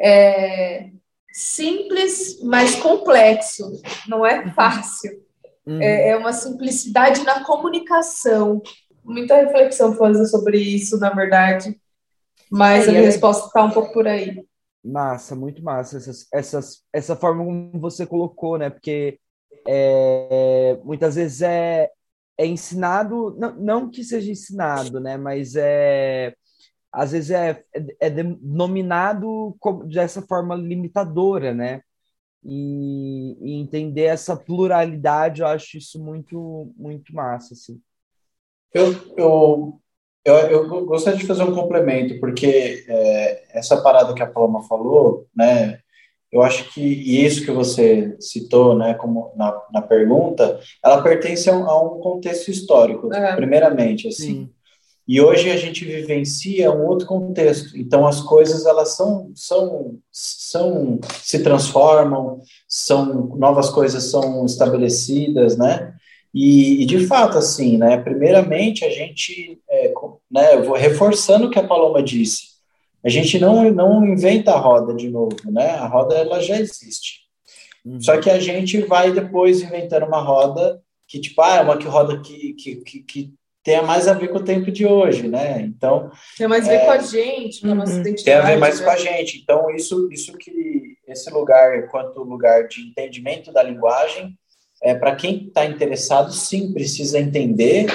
é, simples, mas complexo, não é fácil. Uhum. É, é, uma simplicidade na comunicação. Muita reflexão fazer sobre isso, na verdade, mas é, a minha resposta está um pouco por aí. Massa, muito massa essas, essas, essa forma como você colocou, né? Porque é, muitas vezes é, é ensinado, não, não que seja ensinado, né, mas é às vezes é, é, denominado dessa forma limitadora, né? E, e, entender essa pluralidade, eu acho isso muito, muito massa, assim. Eu, eu, eu, eu gostaria de fazer um complemento, porque é, essa parada que a Paloma falou, né, eu acho que e isso que você citou, né, como na, na pergunta, ela pertence a um, a um contexto histórico, é. primeiramente, assim. Sim. E hoje a gente vivencia um outro contexto. Então as coisas elas são são são se transformam, são novas coisas são estabelecidas, né? E, e de fato assim, né? Primeiramente a gente, é, né? Eu vou reforçando o que a Paloma disse. A gente não não inventa a roda de novo, né? A roda ela já existe. Uhum. Só que a gente vai depois inventando uma roda que tipo ah, é uma que roda que, que, que, que tenha mais a ver com o tempo de hoje, né? Então tem mais a ver é, com a gente, com a nossa identidade. Uhum. Tem a ver mais né? com a gente. Então isso, isso que esse lugar, enquanto lugar de entendimento da linguagem, é para quem está interessado, sim, precisa entender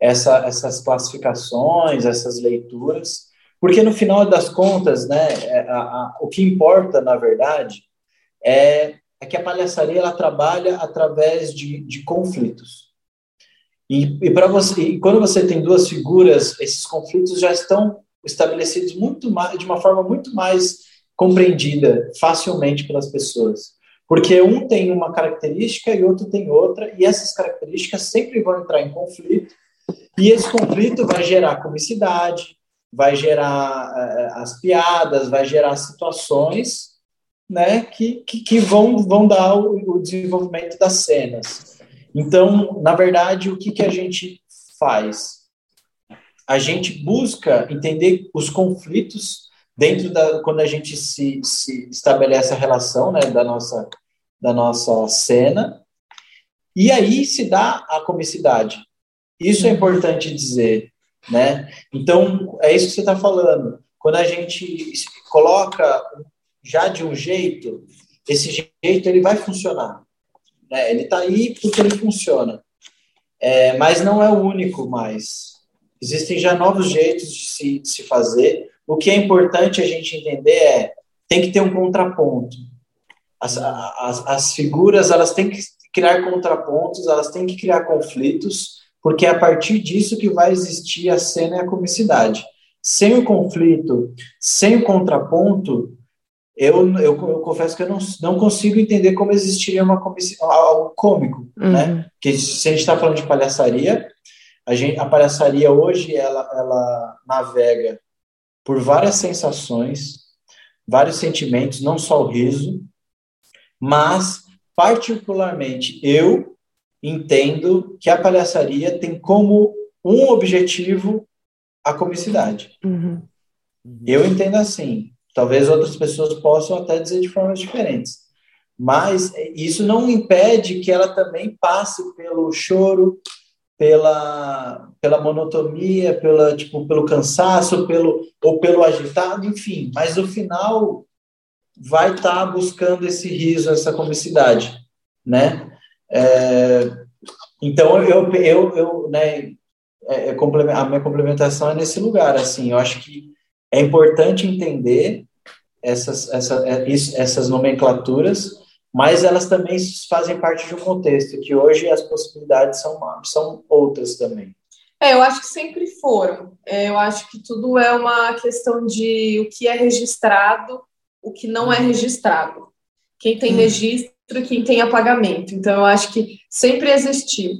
essa, essas classificações, essas leituras, porque no final das contas, né, é, a, a, o que importa, na verdade, é, é que a palhaçaria ela trabalha através de, de conflitos. E, e para você, e quando você tem duas figuras, esses conflitos já estão estabelecidos muito mais, de uma forma muito mais compreendida facilmente pelas pessoas. Porque um tem uma característica e outro tem outra, e essas características sempre vão entrar em conflito, e esse conflito vai gerar comicidade, vai gerar uh, as piadas, vai gerar situações né, que, que, que vão, vão dar o, o desenvolvimento das cenas. Então, na verdade, o que, que a gente faz? A gente busca entender os conflitos dentro da quando a gente se, se estabelece a relação né, da nossa da nossa cena e aí se dá a comicidade. Isso é importante dizer, né? Então é isso que você está falando. Quando a gente coloca já de um jeito, esse jeito ele vai funcionar. Né? Ele está aí porque ele funciona. É, mas não é o único mais. Existem já novos jeitos de se, de se fazer. O que é importante a gente entender é tem que ter um contraponto. As, as, as figuras elas têm que criar contrapontos, elas têm que criar conflitos, porque é a partir disso que vai existir a cena e a comicidade. Sem o conflito, sem o contraponto, eu, eu, eu, confesso que eu não, não consigo entender como existiria uma algo cômico, uhum. né? Que se a gente está falando de palhaçaria, a, gente, a palhaçaria hoje ela, ela navega por várias sensações, vários sentimentos, não só o riso, mas particularmente eu entendo que a palhaçaria tem como um objetivo a comicidade. Uhum. Eu entendo assim. Talvez outras pessoas possam até dizer de formas diferentes. Mas isso não impede que ela também passe pelo choro, pela, pela monotonia, pela, tipo, pelo cansaço, pelo, ou pelo agitado, enfim. Mas no final vai estar tá buscando esse riso, essa comicidade, né? É, então eu, eu, eu né, é, é a minha complementação é nesse lugar, assim, eu acho que é importante entender essas, essa, é, essas nomenclaturas, mas elas também fazem parte de um contexto, que hoje as possibilidades são, são outras também. É, eu acho que sempre foram. É, eu acho que tudo é uma questão de o que é registrado, o que não é registrado. Quem tem registro e quem tem apagamento. Então, eu acho que sempre existiu.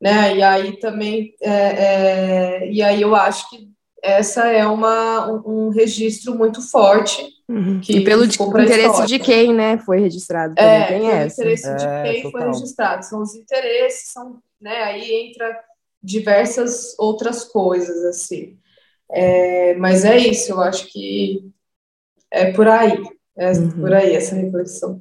Né? E aí também, é, é, e aí eu acho que essa é uma, um, um registro muito forte. Uhum. Que e pelo interesse de quem, né, foi registrado. É, pelo essa. interesse é, de quem total. foi registrado. São os interesses, são, né, aí entra diversas outras coisas, assim. É, mas é isso, eu acho que é por aí, é uhum. por aí essa reflexão.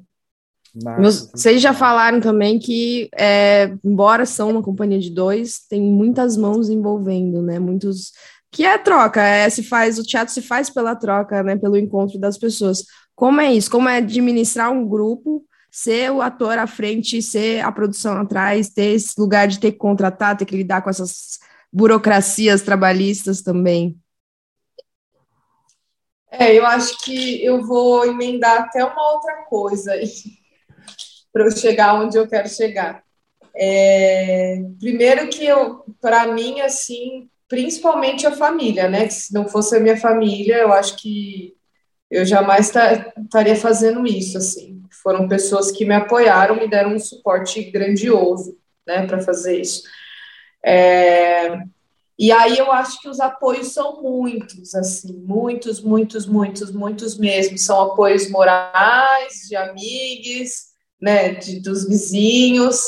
Vocês já falaram também que, é, embora são uma companhia de dois, tem muitas mãos envolvendo, né? Muitos que é troca, é, se faz, o teatro se faz pela troca, né, pelo encontro das pessoas. Como é isso? Como é administrar um grupo, ser o ator à frente, ser a produção atrás, ter esse lugar de ter que contratar, ter que lidar com essas burocracias trabalhistas também? É, eu acho que eu vou emendar até uma outra coisa para eu chegar onde eu quero chegar. É, primeiro que eu, para mim, assim, principalmente a família, né? Que se não fosse a minha família, eu acho que eu jamais estaria fazendo isso, assim. Foram pessoas que me apoiaram, me deram um suporte grandioso, né, para fazer isso. É, E aí eu acho que os apoios são muitos, assim, muitos, muitos, muitos, muitos mesmo. São apoios morais, de amigos, né, de, dos vizinhos,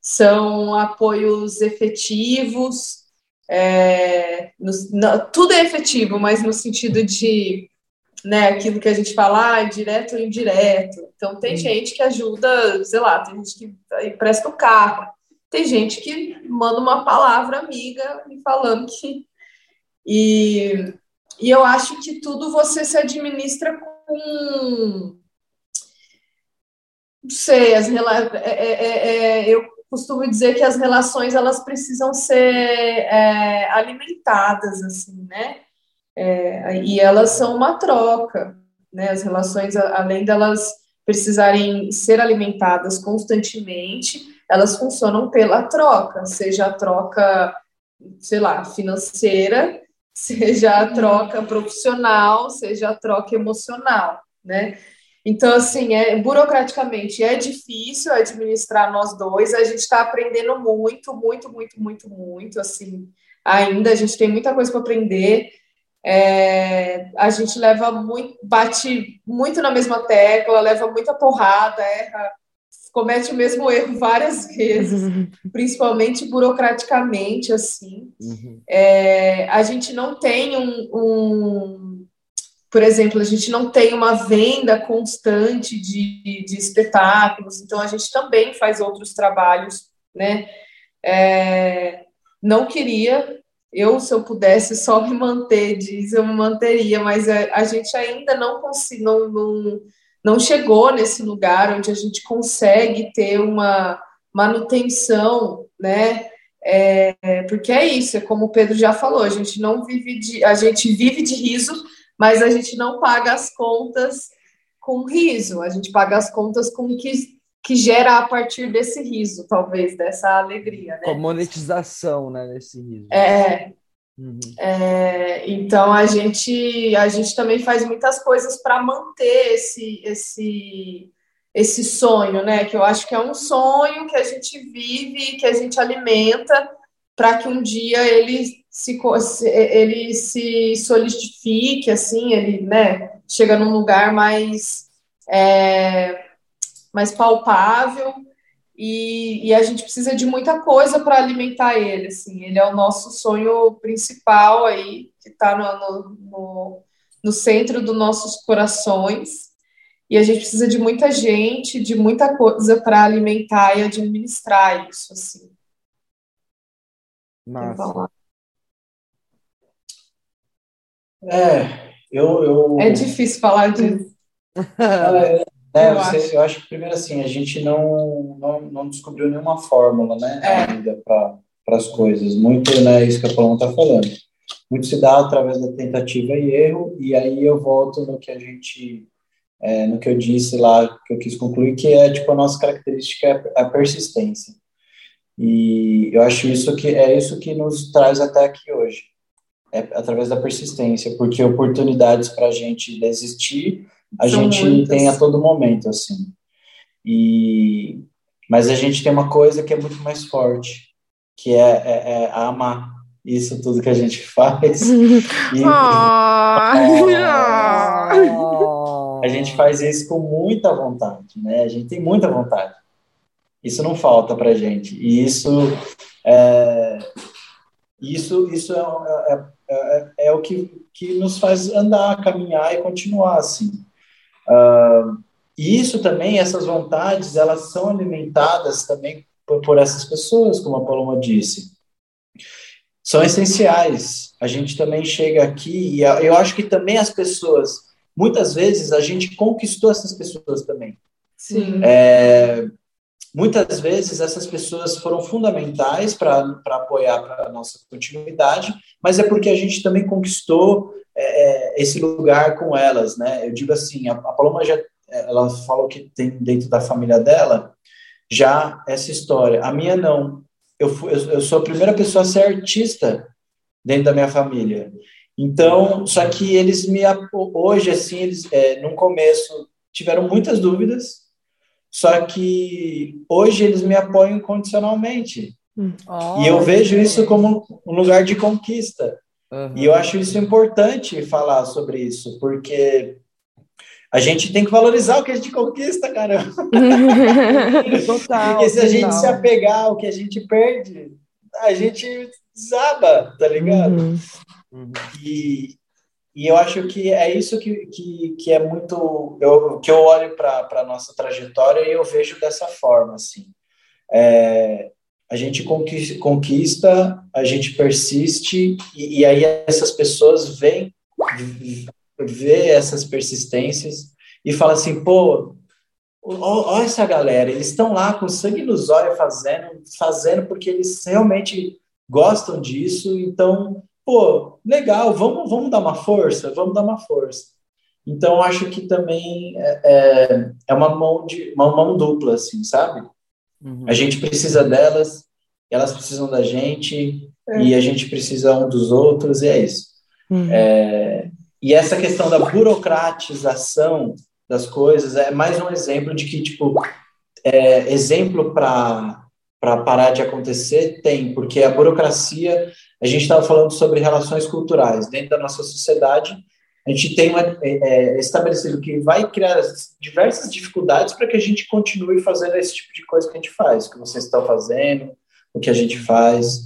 são apoios efetivos, é, no, no, tudo é efetivo, mas no sentido de né, aquilo que a gente fala, ah, direto ou indireto. Então, tem hum. gente que ajuda, sei lá, tem gente que empresta o carro, tem gente que manda uma palavra amiga me falando que. E, e eu acho que tudo você se administra com. Não sei, as, é, é, é, é, eu costumo dizer que as relações elas precisam ser é, alimentadas, assim, né? E elas são uma troca, né? As relações, além delas precisarem ser alimentadas constantemente, elas funcionam pela troca, seja a troca, sei lá, financeira, seja a troca profissional, seja a troca emocional, né? Então, assim, é, burocraticamente é difícil administrar nós dois, a gente está aprendendo muito, muito, muito, muito, muito, assim, ainda a gente tem muita coisa para aprender, é, a gente leva muito, bate muito na mesma tecla, leva muita porrada, erra, comete o mesmo erro várias vezes, uhum. principalmente burocraticamente, assim. Uhum. É, a gente não tem um, um, por exemplo, a gente não tem uma venda constante de, de espetáculos, então a gente também faz outros trabalhos, né? É, não queria eu, se eu pudesse só me manter diz, eu me manteria, mas a, é, a gente ainda não, consigo, não, não, não chegou nesse lugar onde a gente consegue ter uma manutenção, né? É, porque é isso, é como o Pedro já falou, a gente não vive de, a gente vive de riso, mas a gente não paga as contas com riso, a gente paga as contas com o que, que gera a partir desse riso, talvez, dessa alegria, né? Com monetização, né, desse riso. É, Uhum. É, então a gente a gente também faz muitas coisas para manter esse esse esse sonho, né? Que eu acho que é um sonho que a gente vive, que a gente alimenta para que um dia ele se ele se solidifique, assim, ele, né? Chega num lugar mais é, mais palpável e, e, a gente precisa de muita coisa para alimentar ele, assim, ele é o nosso sonho principal aí, que está no, no, no, centro dos nossos corações, e a gente precisa de muita gente, de muita coisa para alimentar e administrar isso, assim. Massa. É, eu, eu... É difícil falar disso. É, é, eu, você, acho. eu acho que primeiro assim, a gente não, não, não descobriu nenhuma fórmula, né, é. ainda para as coisas. Muito, né, isso que a Paloma está falando. Muito se dá através da tentativa e erro, e aí eu volto no que a gente, é, no que eu disse lá, que eu quis concluir, que é, tipo, a nossa característica é a persistência. E eu acho isso que é isso que nos traz até aqui hoje, é através da persistência, porque oportunidades para a gente desistir a São gente muitas. tem a todo momento, assim. E, mas a gente tem uma coisa que é muito mais forte, que é, é, é amar isso tudo que a gente faz. e, a gente faz isso com muita vontade, né? A gente tem muita vontade. Isso não falta para gente. E isso é, isso, isso é, é, é, é, o que, que nos faz andar, caminhar e continuar assim. Uh, e isso também, essas vontades, elas são alimentadas também por, por essas pessoas, como a Paloma disse. São essenciais. A gente também chega aqui e eu acho que também as pessoas, muitas vezes a gente conquistou essas pessoas também. Sim. É, muitas vezes essas pessoas foram fundamentais para apoiar a nossa continuidade, mas é porque a gente também conquistou é, é, esse lugar com elas, né? Eu digo assim, a, a Paloma já, ela falou que tem dentro da família dela já essa história. A minha não. Eu, fui, eu, sou a primeira pessoa a ser artista dentro da minha família. Então, só que eles me hoje assim, eles é, no começo tiveram muitas dúvidas, só que hoje eles me apoiam incondicionalmente. Oh, e eu vejo isso como um lugar de conquista. Uhum. E eu acho isso importante falar sobre isso, porque a gente tem que valorizar o que a gente conquista, caramba. Total, porque se a gente se apegar ao que a gente perde, a gente desaba, tá ligado? Uhum. Uhum. E, e eu acho que é isso que, que, que é muito. Eu, que eu olho para a nossa trajetória e eu vejo dessa forma, assim. É, a gente conquista, a gente persiste, e, e aí essas pessoas vêm ver essas persistências e fala assim, pô, olha essa galera, eles estão lá com sangue nos olhos fazendo, fazendo porque eles realmente gostam disso, então, pô, legal, vamos, vamos dar uma força, vamos dar uma força. Então, acho que também é, é, é uma mão de uma mão dupla, assim, sabe? Uhum. A gente precisa delas, elas precisam da gente, é. e a gente precisa um dos outros, e é isso. Uhum. É, e essa questão da burocratização das coisas é mais um exemplo de que, tipo, é, exemplo para parar de acontecer tem, porque a burocracia, a gente estava falando sobre relações culturais. Dentro da nossa sociedade, a gente tem uma, é, é, estabelecido que vai criar diversas dificuldades para que a gente continue fazendo esse tipo de coisa que a gente faz, que vocês estão fazendo, o que a gente faz.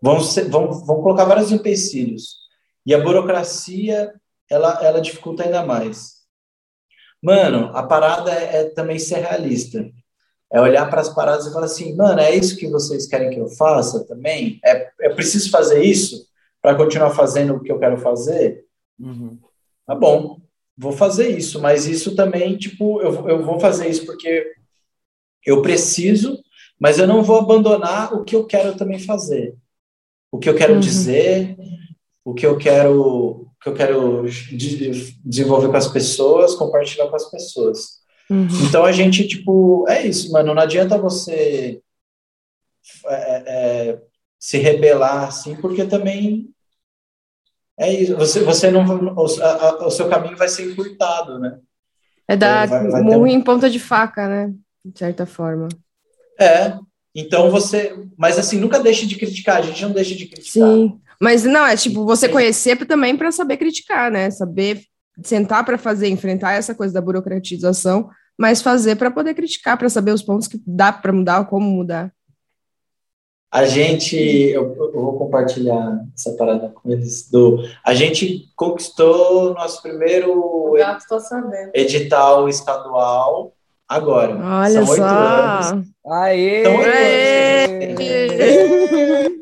Vão, vão colocar vários empecilhos. E a burocracia ela, ela dificulta ainda mais. Mano, a parada é, é também ser realista. É olhar para as paradas e falar assim, mano, é isso que vocês querem que eu faça também? É, é preciso fazer isso para continuar fazendo o que eu quero fazer? Uhum. Tá bom, vou fazer isso, mas isso também, tipo, eu, eu vou fazer isso porque eu preciso, mas eu não vou abandonar o que eu quero também fazer. O que eu quero uhum. dizer, o que eu quero que eu quero desenvolver com as pessoas, compartilhar com as pessoas. Uhum. Então a gente, tipo, é isso, mano. Não adianta você é, é, é, se rebelar assim, porque também é isso. Você, você não, o, a, o seu caminho vai ser encurtado, né? É dar murro em ponta de faca, né? De certa forma. É. Então você, mas assim, nunca deixe de criticar. A gente não deixa de criticar. Sim. Mas não, é tipo você conhecer também para saber criticar, né? Saber sentar para fazer, enfrentar essa coisa da burocratização, mas fazer para poder criticar, para saber os pontos que dá para mudar ou como mudar. A gente, eu, eu, vou compartilhar essa parada com eles. Do, a gente conquistou nosso primeiro edital estadual agora. Olha São oito anos. Aê! São oito Aê!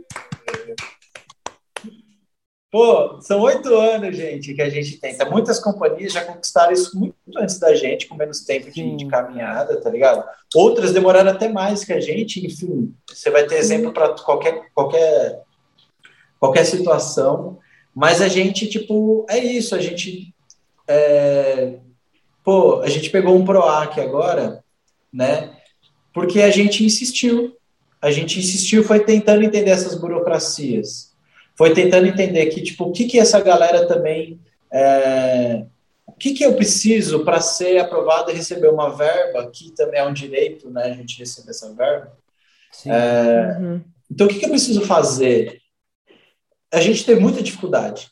Pô, são oito anos, gente, que a gente tenta. Muitas companhias já conquistaram isso muito antes da gente, com menos tempo de, de caminhada, tá ligado? Outras demoraram até mais que a gente, enfim. Você vai ter exemplo para qualquer, qualquer, qualquer situação. Mas a gente, tipo, é isso. A gente. É, pô, a gente pegou um PROAC agora, né? Porque a gente insistiu. A gente insistiu, foi tentando entender essas burocracias foi tentando entender que, tipo, o que que essa galera também... É, o que que eu preciso para ser aprovado e receber uma verba, que também é um direito, né, a gente receber essa verba. É, uhum. Então, o que que eu preciso fazer? A gente tem muita dificuldade,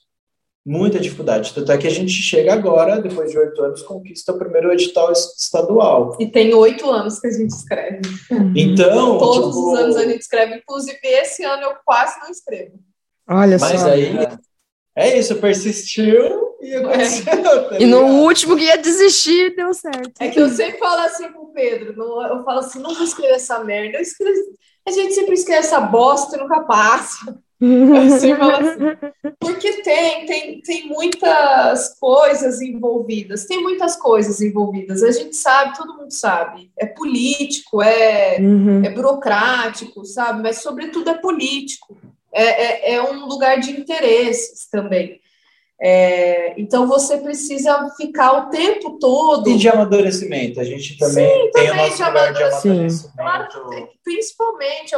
muita dificuldade. Tanto é que a gente chega agora, depois de oito anos, conquista o primeiro edital estadual. E tem oito anos que a gente escreve. Então. Todos tipo... os anos a gente escreve, inclusive esse ano eu quase não escrevo. Olha Mas só. aí é isso, persistiu e aconteceu. É. Tá e no último que ia desistir, deu certo. É que eu sempre falo assim com o Pedro, eu falo assim, não vou escrever essa merda, a gente sempre escreve essa bosta e nunca passa. Assim. Porque tem, tem, tem muitas coisas envolvidas, tem muitas coisas envolvidas. A gente sabe, todo mundo sabe. É político, é, uhum. é burocrático, sabe? Mas, sobretudo, é político é, é, é um lugar de interesses também. É, então você precisa ficar o tempo todo. E de amadurecimento, a gente também Sim, tem também o nosso lugar de amadurecimento. Claro, principalmente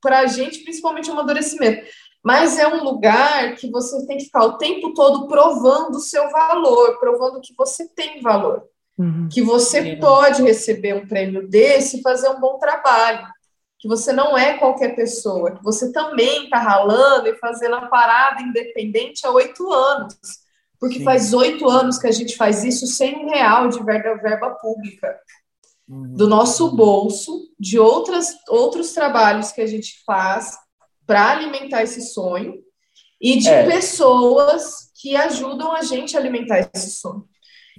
para a gente, principalmente amadurecimento. Mas é um lugar que você tem que ficar o tempo todo provando o seu valor, provando que você tem valor, uhum. que você Sim. pode receber um prêmio desse e fazer um bom trabalho que você não é qualquer pessoa, que você também está ralando e fazendo a parada independente há oito anos. Porque Sim. faz oito anos que a gente faz isso sem um real de verba, verba pública. Uhum. Do nosso bolso, de outras, outros trabalhos que a gente faz para alimentar esse sonho e de é. pessoas que ajudam a gente a alimentar esse sonho.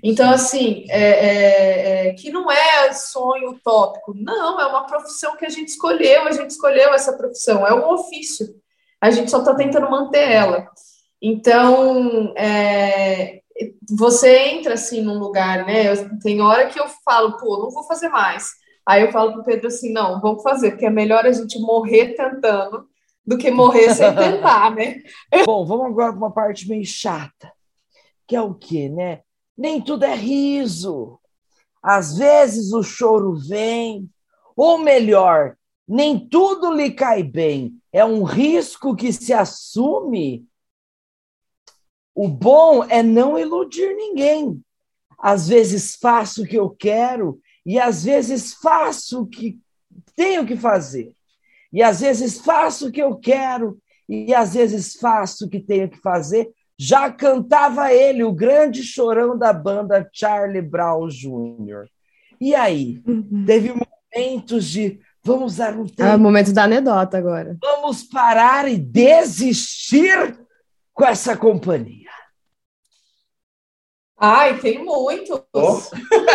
Então, assim, é, é, é, que não é sonho utópico, não, é uma profissão que a gente escolheu, a gente escolheu essa profissão, é um ofício, a gente só está tentando manter ela. Então, é, você entra assim num lugar, né? Eu, tem hora que eu falo, pô, não vou fazer mais. Aí eu falo pro Pedro assim, não, vamos fazer, porque é melhor a gente morrer tentando do que morrer sem tentar, né? Bom, vamos agora para uma parte meio chata, que é o quê, né? Nem tudo é riso. Às vezes o choro vem, ou melhor, nem tudo lhe cai bem. É um risco que se assume. O bom é não iludir ninguém. Às vezes faço o que eu quero e às vezes faço o que tenho que fazer. E às vezes faço o que eu quero e às vezes faço o que tenho que fazer já cantava ele, o grande chorão da banda Charlie Brown Jr. E aí, uhum. teve momentos de vamos dar um tempo. É o momento da anedota agora. Vamos parar e desistir com essa companhia. Ai, tem muito. Oh. tem,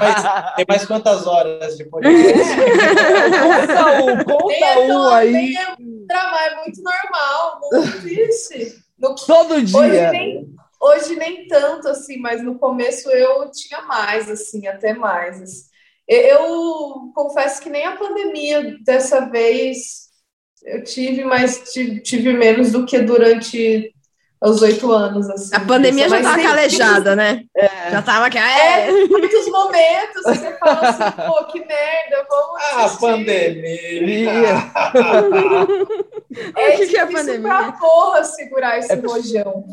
mais, tem, mais, quantas horas de podcast? É. conta um, conta um aí. É, é muito normal, muito triste. No, Todo dia. Hoje nem, hoje nem tanto, assim, mas no começo eu tinha mais, assim, até mais. Assim. Eu confesso que nem a pandemia dessa vez eu tive, mas tive, tive menos do que durante os oito anos. Assim, a pandemia já estava calejada, né? É. Já estava que. É, é muitos momentos você fala assim, pô, que merda, vamos. Ah, a pandemia! é o que, que é a pandemia? pra porra segurar esse é, rojão.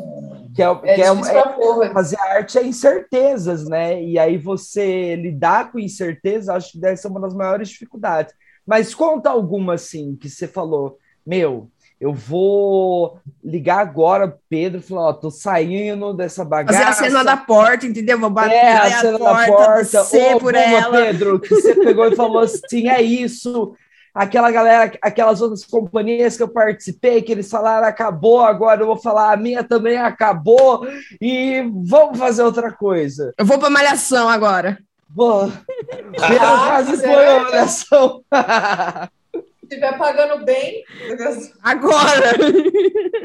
Que é, é, que é, é fazer arte é incertezas, né? E aí você lidar com incerteza, acho que deve ser uma das maiores dificuldades. Mas conta alguma assim que você falou, meu, eu vou ligar agora, Pedro, falar, ó, tô saindo dessa bagaça. Fazer a cena da porta, entendeu? Vou bater é, a, cena porta, da porta. Ô, por ela. Pedro, que você pegou e falou assim, é isso. Aquela galera, aquelas outras companhias que eu participei, que eles falaram acabou, agora eu vou falar a minha também acabou e vamos fazer outra coisa. Eu vou para malhação agora. Vou. Pedro quase foi a malhação. estiver pagando bem. Agora!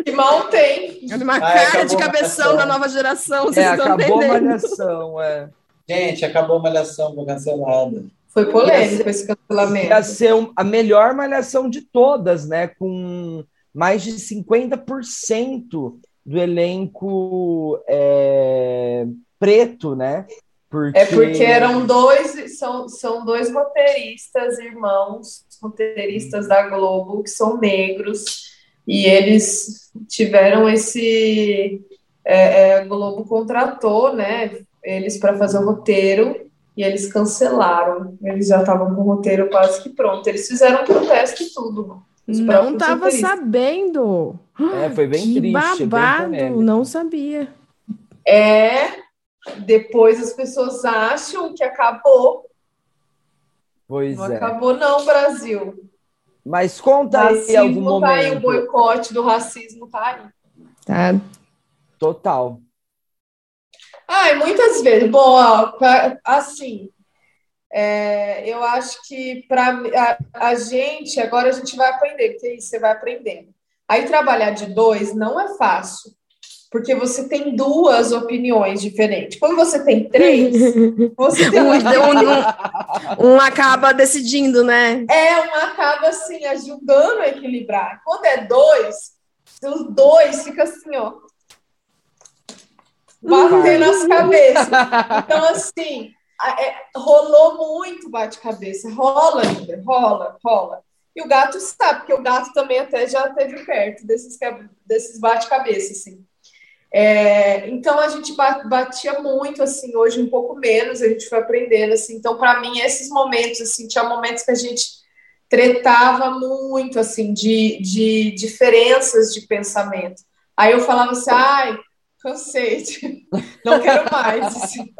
Que mal tem. É uma cara de cabeção da nova geração. Vocês é, acabou entendendo. a malhação, é. Gente, acabou a malhação, foi cancelada. Foi polêmico esse cancelamento. Ia ser a melhor malhação de todas, né? Com mais de 50% do elenco é, preto, né? Porque... É porque eram dois, são, são dois roteiristas, irmãos, roteiristas da Globo, que são negros, e eles tiveram esse. É, é, a Globo contratou, né, eles para fazer o roteiro, e eles cancelaram. Eles já estavam com o roteiro quase que pronto. Eles fizeram um protesto e tudo. Não estava sabendo. É, foi bem que triste. Babado, bem não sabia. É, depois as pessoas acham que acabou. Pois não é. acabou não, Brasil. Mas conta aí algum momento. Tá aí, o boicote do racismo tá aí. Tá. Total. Ai, muitas vezes. Bom, ó, assim, é, eu acho que para a, a, gente, agora a gente vai aprender, porque isso você vai aprendendo. Aí trabalhar de dois não é fácil porque você tem duas opiniões diferentes. Quando você tem três, você tem um, um, um, acaba decidindo, né? É, um acaba assim, ajudando a equilibrar. Quando é dois, os dois ficam assim, ó. Batendo as cabeças. Então, assim, é, rolou muito bate-cabeça. Rola ainda, rola, rola. E o gato sabe, porque o gato também até já esteve perto desses, desses bate-cabeça, assim. É, então a gente batia muito assim, hoje um pouco menos, a gente foi aprendendo assim. Então para mim esses momentos assim, tinha momentos que a gente tretava muito, assim, de, de diferenças de pensamento. Aí eu falava assim, ai, cansei, não quero mais. Assim.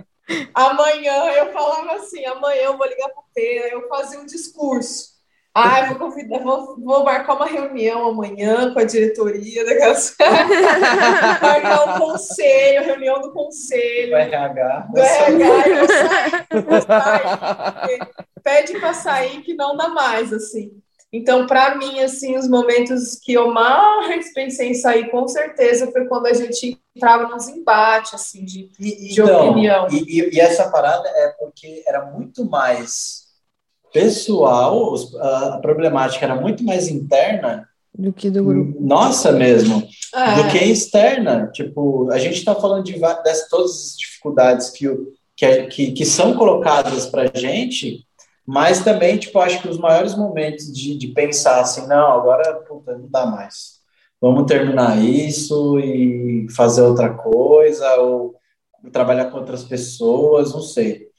Amanhã eu falava assim, amanhã eu vou ligar para o Pena, eu fazia um discurso. Ai, vou convidar, vou, vou marcar uma reunião amanhã com a diretoria daquelas. marcar um conselho, reunião do conselho. Do RH. Do RH, eu saio, pede para sair que não dá mais, assim. Então, para mim, assim, os momentos que eu mais pensei em sair, com certeza, foi quando a gente entrava nos embates, assim, de, de então, opinião. E, e, essa parada é porque era muito mais pessoal, a problemática era muito mais interna do que do grupo. Nossa, mesmo. É. Do que externa. Tipo, a gente está falando de dessas, todas as dificuldades que, que, que, que são colocadas para a gente mas também, tipo, acho que os maiores momentos de, de pensar assim, não, agora puta, não dá mais. Vamos terminar isso e fazer outra coisa, ou trabalhar com outras pessoas, não sei.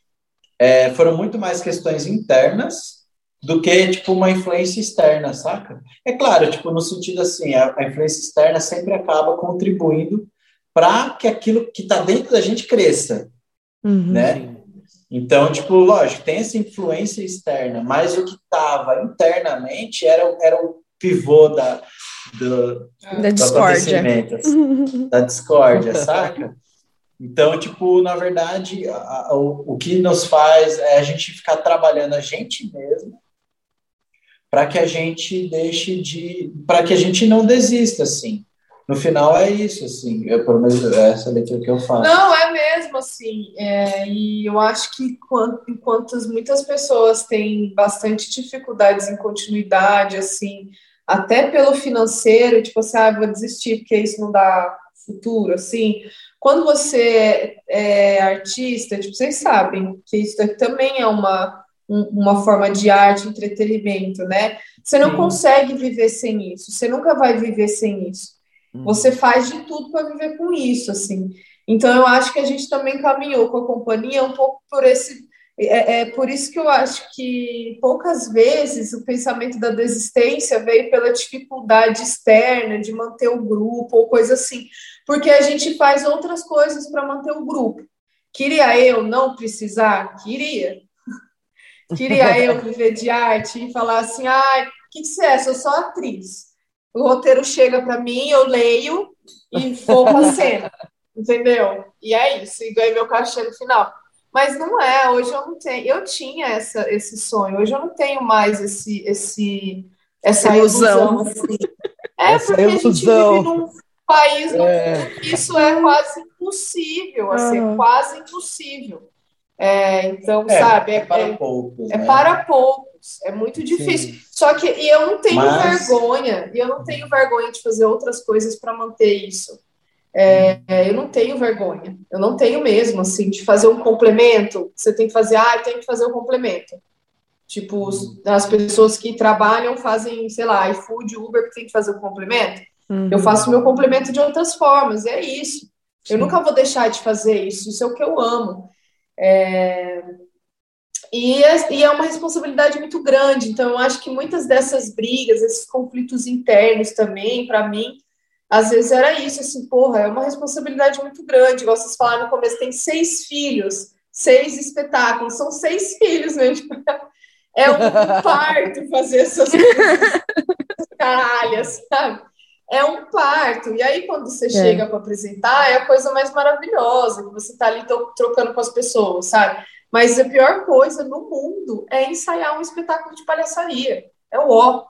É, foram muito mais questões internas do que, tipo, uma influência externa, saca? É claro, tipo, no sentido assim, a, a influência externa sempre acaba contribuindo para que aquilo que está dentro da gente cresça, uhum, né? Então, tipo, lógico, tem essa influência externa, mas o que estava internamente era, era o pivô da, do, da discórdia. Da discórdia, saca? Então, tipo, na verdade, a, a, o, o que nos faz é a gente ficar trabalhando a gente mesmo para que a gente deixe de. para que a gente não desista, assim no final é isso, assim, eu, pelo menos é essa leitura que eu faço. Não, é mesmo, assim, é, e eu acho que enquanto muitas pessoas têm bastante dificuldades em continuidade, assim, até pelo financeiro, tipo assim, ah, vou desistir porque isso não dá futuro, assim, quando você é artista, tipo, vocês sabem que isso também é uma, uma forma de arte, entretenimento, né? Você não Sim. consegue viver sem isso, você nunca vai viver sem isso. Uhum. Você faz de tudo para viver com isso, assim. Então, eu acho que a gente também caminhou com a companhia um pouco por esse. É, é por isso que eu acho que poucas vezes o pensamento da desistência veio pela dificuldade externa de manter o grupo ou coisa assim, porque a gente faz outras coisas para manter o grupo. Queria eu não precisar? Queria. Queria eu viver de arte e falar assim: ai, o que, que você é? Sou só atriz o roteiro chega para mim, eu leio e vou para cena, entendeu? E é isso, e ganhei meu cachê no final. Mas não é, hoje eu não tenho. Eu tinha essa, esse sonho, hoje eu não tenho mais esse, esse, essa ilusão. ilusão assim. É essa porque ilusão. a gente vive num país é. isso é quase impossível, assim, uhum. é quase impossível. É, então, é, sabe, é, é para poucos. É né? para poucos, é muito difícil. Sim. Só que e eu não tenho Mas... vergonha, e eu não tenho vergonha de fazer outras coisas para manter isso. É, eu não tenho vergonha, eu não tenho mesmo, assim, de fazer um complemento. Você tem que fazer, ah, tem que fazer um complemento. Tipo, as pessoas que trabalham fazem, sei lá, iFood, Uber, que tem que fazer um complemento. Uhum. Eu faço meu complemento de outras formas, é isso. Sim. Eu nunca vou deixar de fazer isso, isso é o que eu amo. É... E, é, e é uma responsabilidade muito grande. Então, eu acho que muitas dessas brigas, esses conflitos internos também, para mim, às vezes era isso, assim, porra, é uma responsabilidade muito grande. Igual vocês falaram no começo, tem seis filhos, seis espetáculos, são seis filhos mesmo. É um parto fazer essas coisas caralhas, sabe? É um parto. E aí, quando você é. chega para apresentar, é a coisa mais maravilhosa, que você está ali trocando com as pessoas, sabe? Mas a pior coisa no mundo é ensaiar um espetáculo de palhaçaria. É o ó.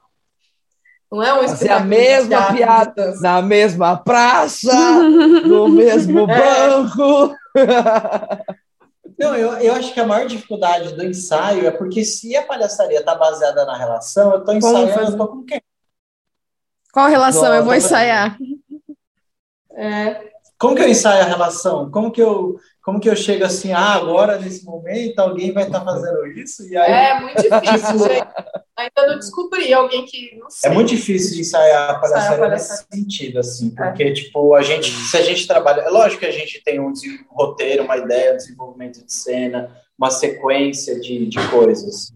Não é um Fazer a mesma piada na mesma praça, no mesmo é. banco. Não, eu, eu acho que a maior dificuldade do ensaio é porque se a palhaçaria está baseada na relação, eu estou ensaiando, eu tô com quem? Qual relação? eu vou ensaiar. É. Como que eu ensaio a relação? Como que eu como que eu chego assim, ah, agora nesse momento alguém vai estar tá fazendo isso? E aí, é muito difícil, gente. Ainda não descobri alguém que não sei. É muito difícil de ensaiar a palhaçaria nesse sentido, assim, é. porque, é. tipo, a gente, se a gente trabalha, é lógico que a gente tem um roteiro, uma ideia, um desenvolvimento de cena, uma sequência de, de coisas.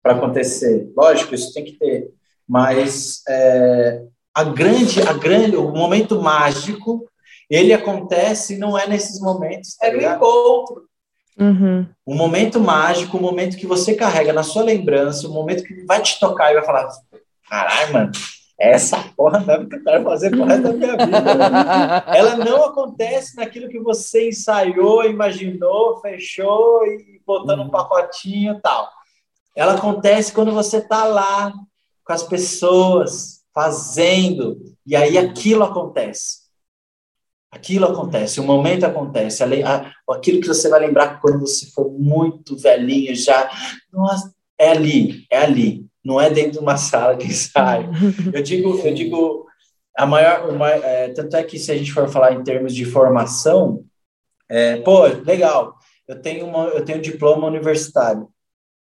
para acontecer. Lógico, isso tem que ter, mas é, a grande, a grande, o momento mágico, ele acontece não é nesses momentos. Tá é no encontro. Uhum. O momento mágico, o momento que você carrega na sua lembrança, o momento que vai te tocar e vai falar: caralho, mano, essa porra não que eu quero fazer pro resto da minha vida. Ela não acontece naquilo que você ensaiou, imaginou, fechou e botou num pacotinho e tal. Ela acontece quando você tá lá com as pessoas fazendo. E aí aquilo acontece. Aquilo acontece, o momento acontece, aquilo que você vai lembrar quando você for muito velhinho já, nossa, é ali, é ali. Não é dentro de uma sala de ensaio. Eu digo, eu digo, a maior, uma, é, tanto é que se a gente for falar em termos de formação, é, pô, legal, eu tenho uma, eu tenho um diploma universitário,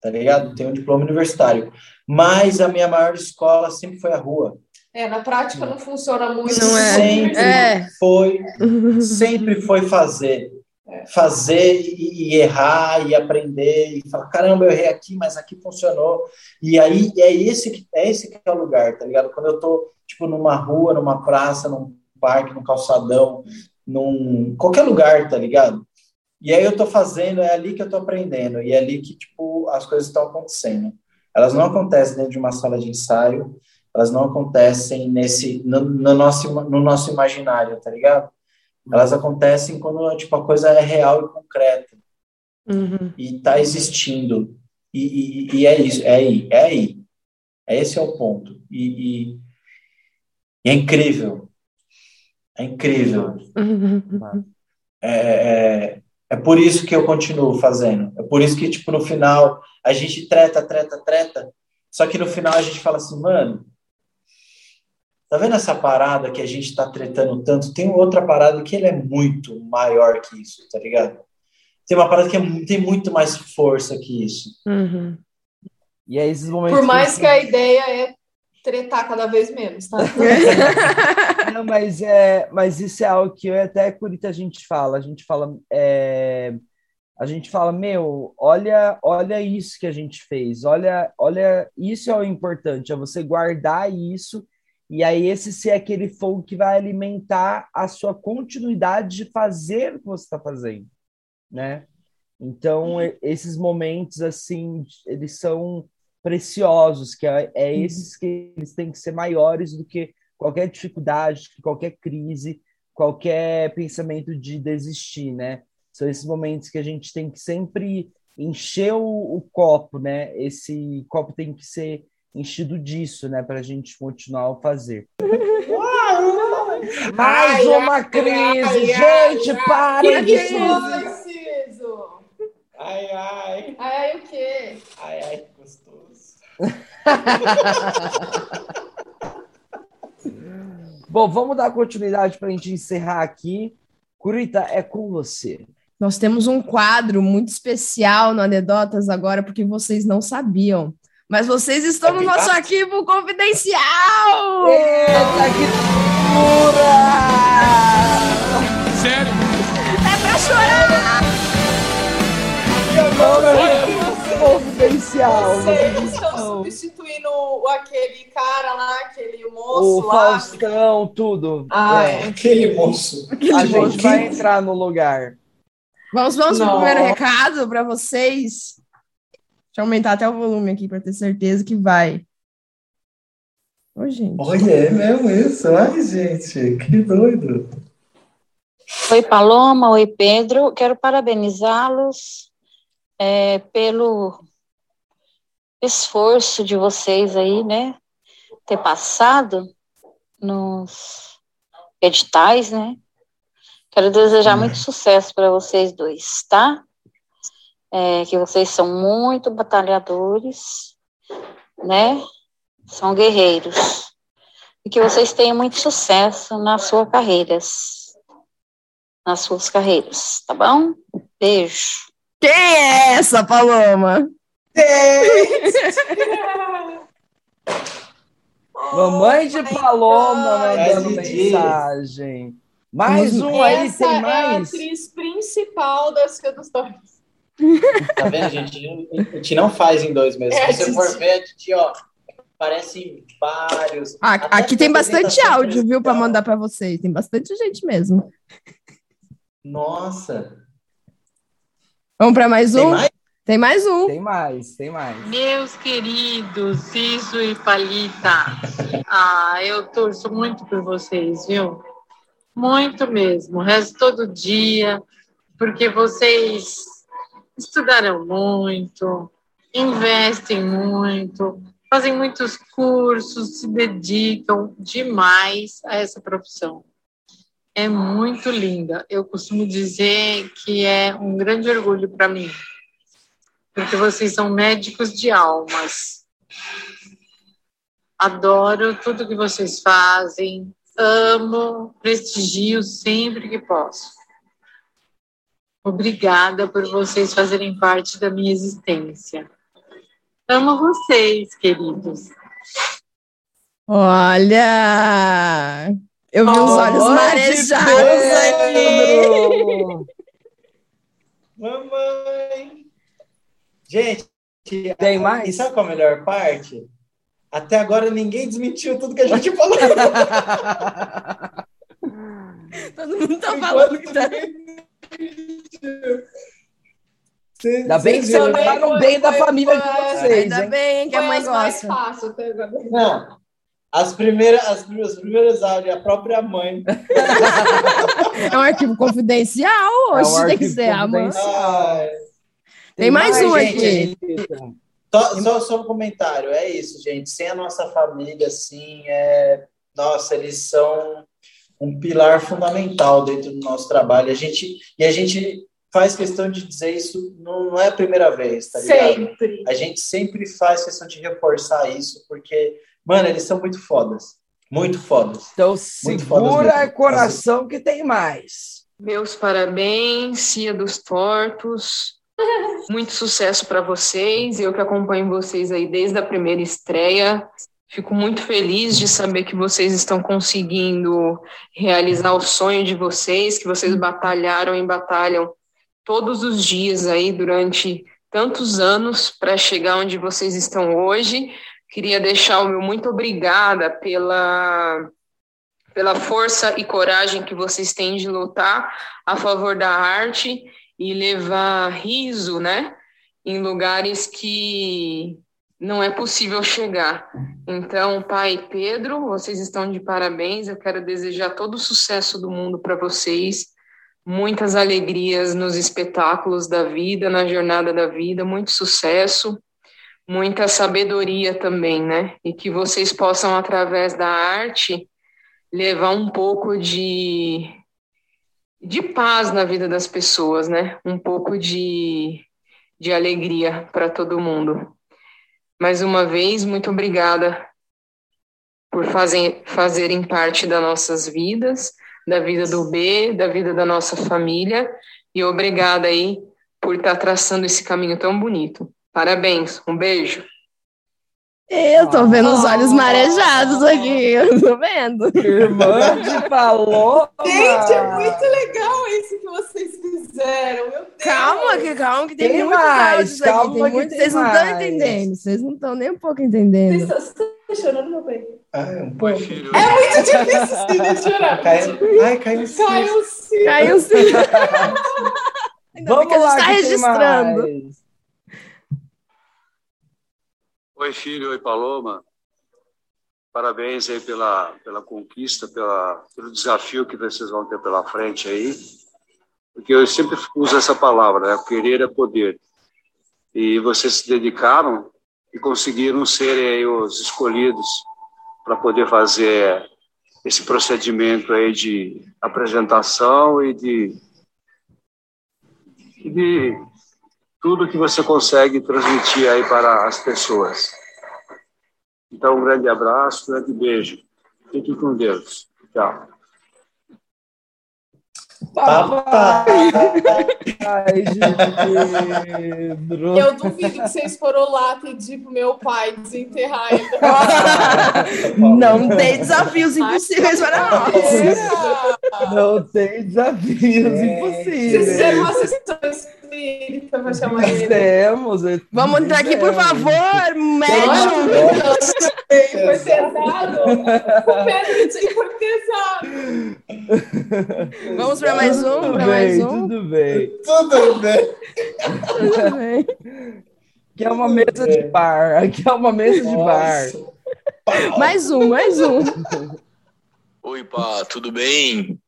tá ligado? tenho um diploma universitário, mas a minha maior escola sempre foi a rua. É, na prática não funciona muito. Não é. Sempre É. foi, sempre foi fazer fazer e, errar e aprender e falar caramba eu errei aqui mas aqui funcionou e aí é esse que é esse que é o lugar tá ligado quando eu tô tipo numa rua numa praça num parque num calçadão num qualquer lugar tá ligado e aí eu tô fazendo é ali que eu tô aprendendo e é ali que tipo as coisas estão acontecendo elas não acontecem dentro de uma sala de ensaio elas não acontecem nesse no, no nosso no nosso imaginário tá ligado elas acontecem quando tipo, a coisa é real e concreta. Uhum. E está existindo. E, e, e, é isso, é aí, é aí. Esse é o ponto. E, e é incrível. É incrível. Uhum. É, é, é por isso que eu continuo fazendo. É por isso que, tipo, no final, a gente treta, treta, treta. Só que no final a gente fala assim, mano, Tá vendo essa parada que a gente tá tretando tanto? Tem outra parada que ele é muito maior que isso, tá ligado? Tem uma parada que é, tem muito mais força que isso. Uhum. E é esses momentos. Por mais que, que a ideia é tretar cada vez menos, tá? Não, mas, é, mas isso é algo que eu até Curita a gente fala. A gente fala. É, a gente fala, meu, olha, olha isso que a gente fez, olha, olha, isso é o importante, é você guardar isso e aí esse ser aquele fogo que vai alimentar a sua continuidade de fazer o que você está fazendo, né? Então esses momentos assim eles são preciosos, que é, é esses que eles têm que ser maiores do que qualquer dificuldade, qualquer crise, qualquer pensamento de desistir, né? São esses momentos que a gente tem que sempre encher o, o copo, né? Esse copo tem que ser enchido disso, né, para a gente continuar a fazer. Mais Ai, uma ai, crise, ai, gente, ai, para de? Ai, ai, Ai, ai, o quê? ai, ai. Bom, vamos dar continuidade para a gente encerrar aqui. Curita, é com você. Nós temos um quadro muito especial no Anedotas agora, porque vocês não sabiam. Mas vocês estão no nosso arquivo confidencial! Eita, que loucura! Sério? É pra chorar! Confidencial. Vocês estão substituindo o- aquele cara lá, aquele O moço lá. Faustão, tudo. Ah, É. é. Aquele moço. A gente vai entrar no lugar. Vamos, vamos pro Não. primeiro recado para vocês. Deixa eu aumentar até o volume aqui para ter certeza que vai. Ô, gente. Olha, é mesmo isso. Ai, gente, que doido. Oi, Paloma. Oi, Pedro. Quero parabenizá-los é, pelo esforço de vocês aí, né? Ter passado nos editais, né? Quero desejar muito sucesso para vocês dois, tá? É, que vocês são muito batalhadores, né? São guerreiros. E que vocês tenham muito sucesso nas suas carreiras nas suas carreiras, tá bom? Beijo. Quem é essa, Paloma? Mamãe de Oh Paloma mandando me diz. mensagem. Mais um aí, Essa tem é a mais. atriz principal da Cia dos Torres. Tá vendo, gente? A gente não faz em dois meses. É, Se você for ver, a gente, ó, parecem vários. Ah, aqui tem bastante áudio, viu, para mandar para vocês. Tem bastante gente mesmo. Nossa. Vamos para mais Tem um? mais? Tem mais um. Tem mais, tem mais. Meus queridos Ciso e Palita, ah, eu torço muito por vocês, viu? Muito mesmo. Resto todo dia, porque vocês estudaram muito, investem muito, fazem muitos cursos, se dedicam demais a essa profissão. É muito linda. Eu costumo dizer que é um grande orgulho para mim porque vocês são médicos de almas. Adoro tudo que vocês fazem, amo, prestigio sempre que posso. Obrigada por vocês fazerem parte da minha existência. Amo vocês, queridos. Olha! Eu vi os olhos marejados aqui. Pedro! Mamãe! Gente, Tem e mais? sabe qual é a melhor parte? Até agora ninguém desmentiu tudo que a gente falou. Todo mundo tá falando que tá... Cê- Ainda bem que cês você viram, né? lembraram bem da família de vocês, Ainda hein? bem que a Foi mãe as mais gosta. agora. Não. As primeiras, as, primeiras- os primeiros áudios, a própria mãe. É um arquivo confidencial, É um hoje tem que ser a mãe. Tem mais um gente, aqui. Só, só, só um comentário, é isso, gente. Sem a nossa família, assim, é... nossa, eles são um pilar fundamental dentro do nosso trabalho. A gente, e a gente faz questão de dizer isso, não, não é a primeira vez, tá ligado? Sempre. A gente sempre faz questão de reforçar isso, porque, mano, eles são muito fodas. Muito fodas. Então Muito fodas segura mesmo. coração que tem mais. Meus parabéns, Cia dos Tortos. Muito sucesso para vocês. Eu que acompanho vocês aí desde a primeira estreia. Fico muito feliz de saber que vocês estão conseguindo realizar o sonho de vocês, que vocês batalharam e batalham todos os dias aí durante tantos anos para chegar onde vocês estão hoje. Queria deixar o meu muito obrigada pela pela força e coragem que vocês têm de lutar a favor da arte e levar riso, né, em lugares que não é possível chegar. Então, pai Pedro, vocês estão de parabéns. Eu quero desejar todo o sucesso do mundo para vocês, muitas alegrias nos espetáculos da vida, na jornada da vida, muito sucesso, muita sabedoria também, né? E que vocês possam através da arte levar um pouco de de paz na vida das pessoas, né? Um pouco de, de alegria para todo mundo. Mais uma vez, muito obrigada por fazer, fazerem parte das nossas vidas, da vida do B, da vida da nossa família, e obrigada aí por estar traçando esse caminho tão bonito. Parabéns, um beijo. Eu tô vendo os olhos marejados aqui, eu tô vendo. Irmã de Paloma. Gente, é muito legal isso que vocês fizeram. Meu Deus. Calma, que calma, que tem, Tem muito mais, áudios aqui. calma Tem muito... tem Vocês não estão mais. entendendo, vocês não estão nem um pouco entendendo. vocês estão chorando, meu bem. Ai, um pouco. É muito difícil sim, de chorar. Caiu, ai, caiu sim. Caiu sim. Caiu sim. Ainda bem Vamos lá, tá que registrando. mais. Oi, filho, oi, Paloma. Parabéns aí pela, pela conquista, pela, pelo desafio que vocês vão ter pela frente aí. Porque eu sempre uso essa palavra, né? Querer é poder. E vocês se dedicaram e conseguiram ser os escolhidos para poder fazer esse procedimento aí de apresentação e de, de tudo que você consegue transmitir aí para as pessoas. Então, um grande abraço, um grande beijo. Fique com Deus. Tchau. Papai. Ai, Pedro. Eu duvido que vocês foram lá pedir pro meu pai desenterrar ele. Não tem desafios impossíveis para nós. Não tem desafios É. impossíveis. Vocês fizeram uma sessão espírita chamar ele. Temos. Vamos entrar aqui, por favor, médium. Nossa, foi pesado. O Pedro disse que foi pesado. Vamos para mais um, Tudo bem, mais um. tudo bem. Tudo bem. Tudo bem. Aqui é uma mesa de bar. Aqui é uma mesa de bar. Mais um, mais um. Oi, pá, tudo bem?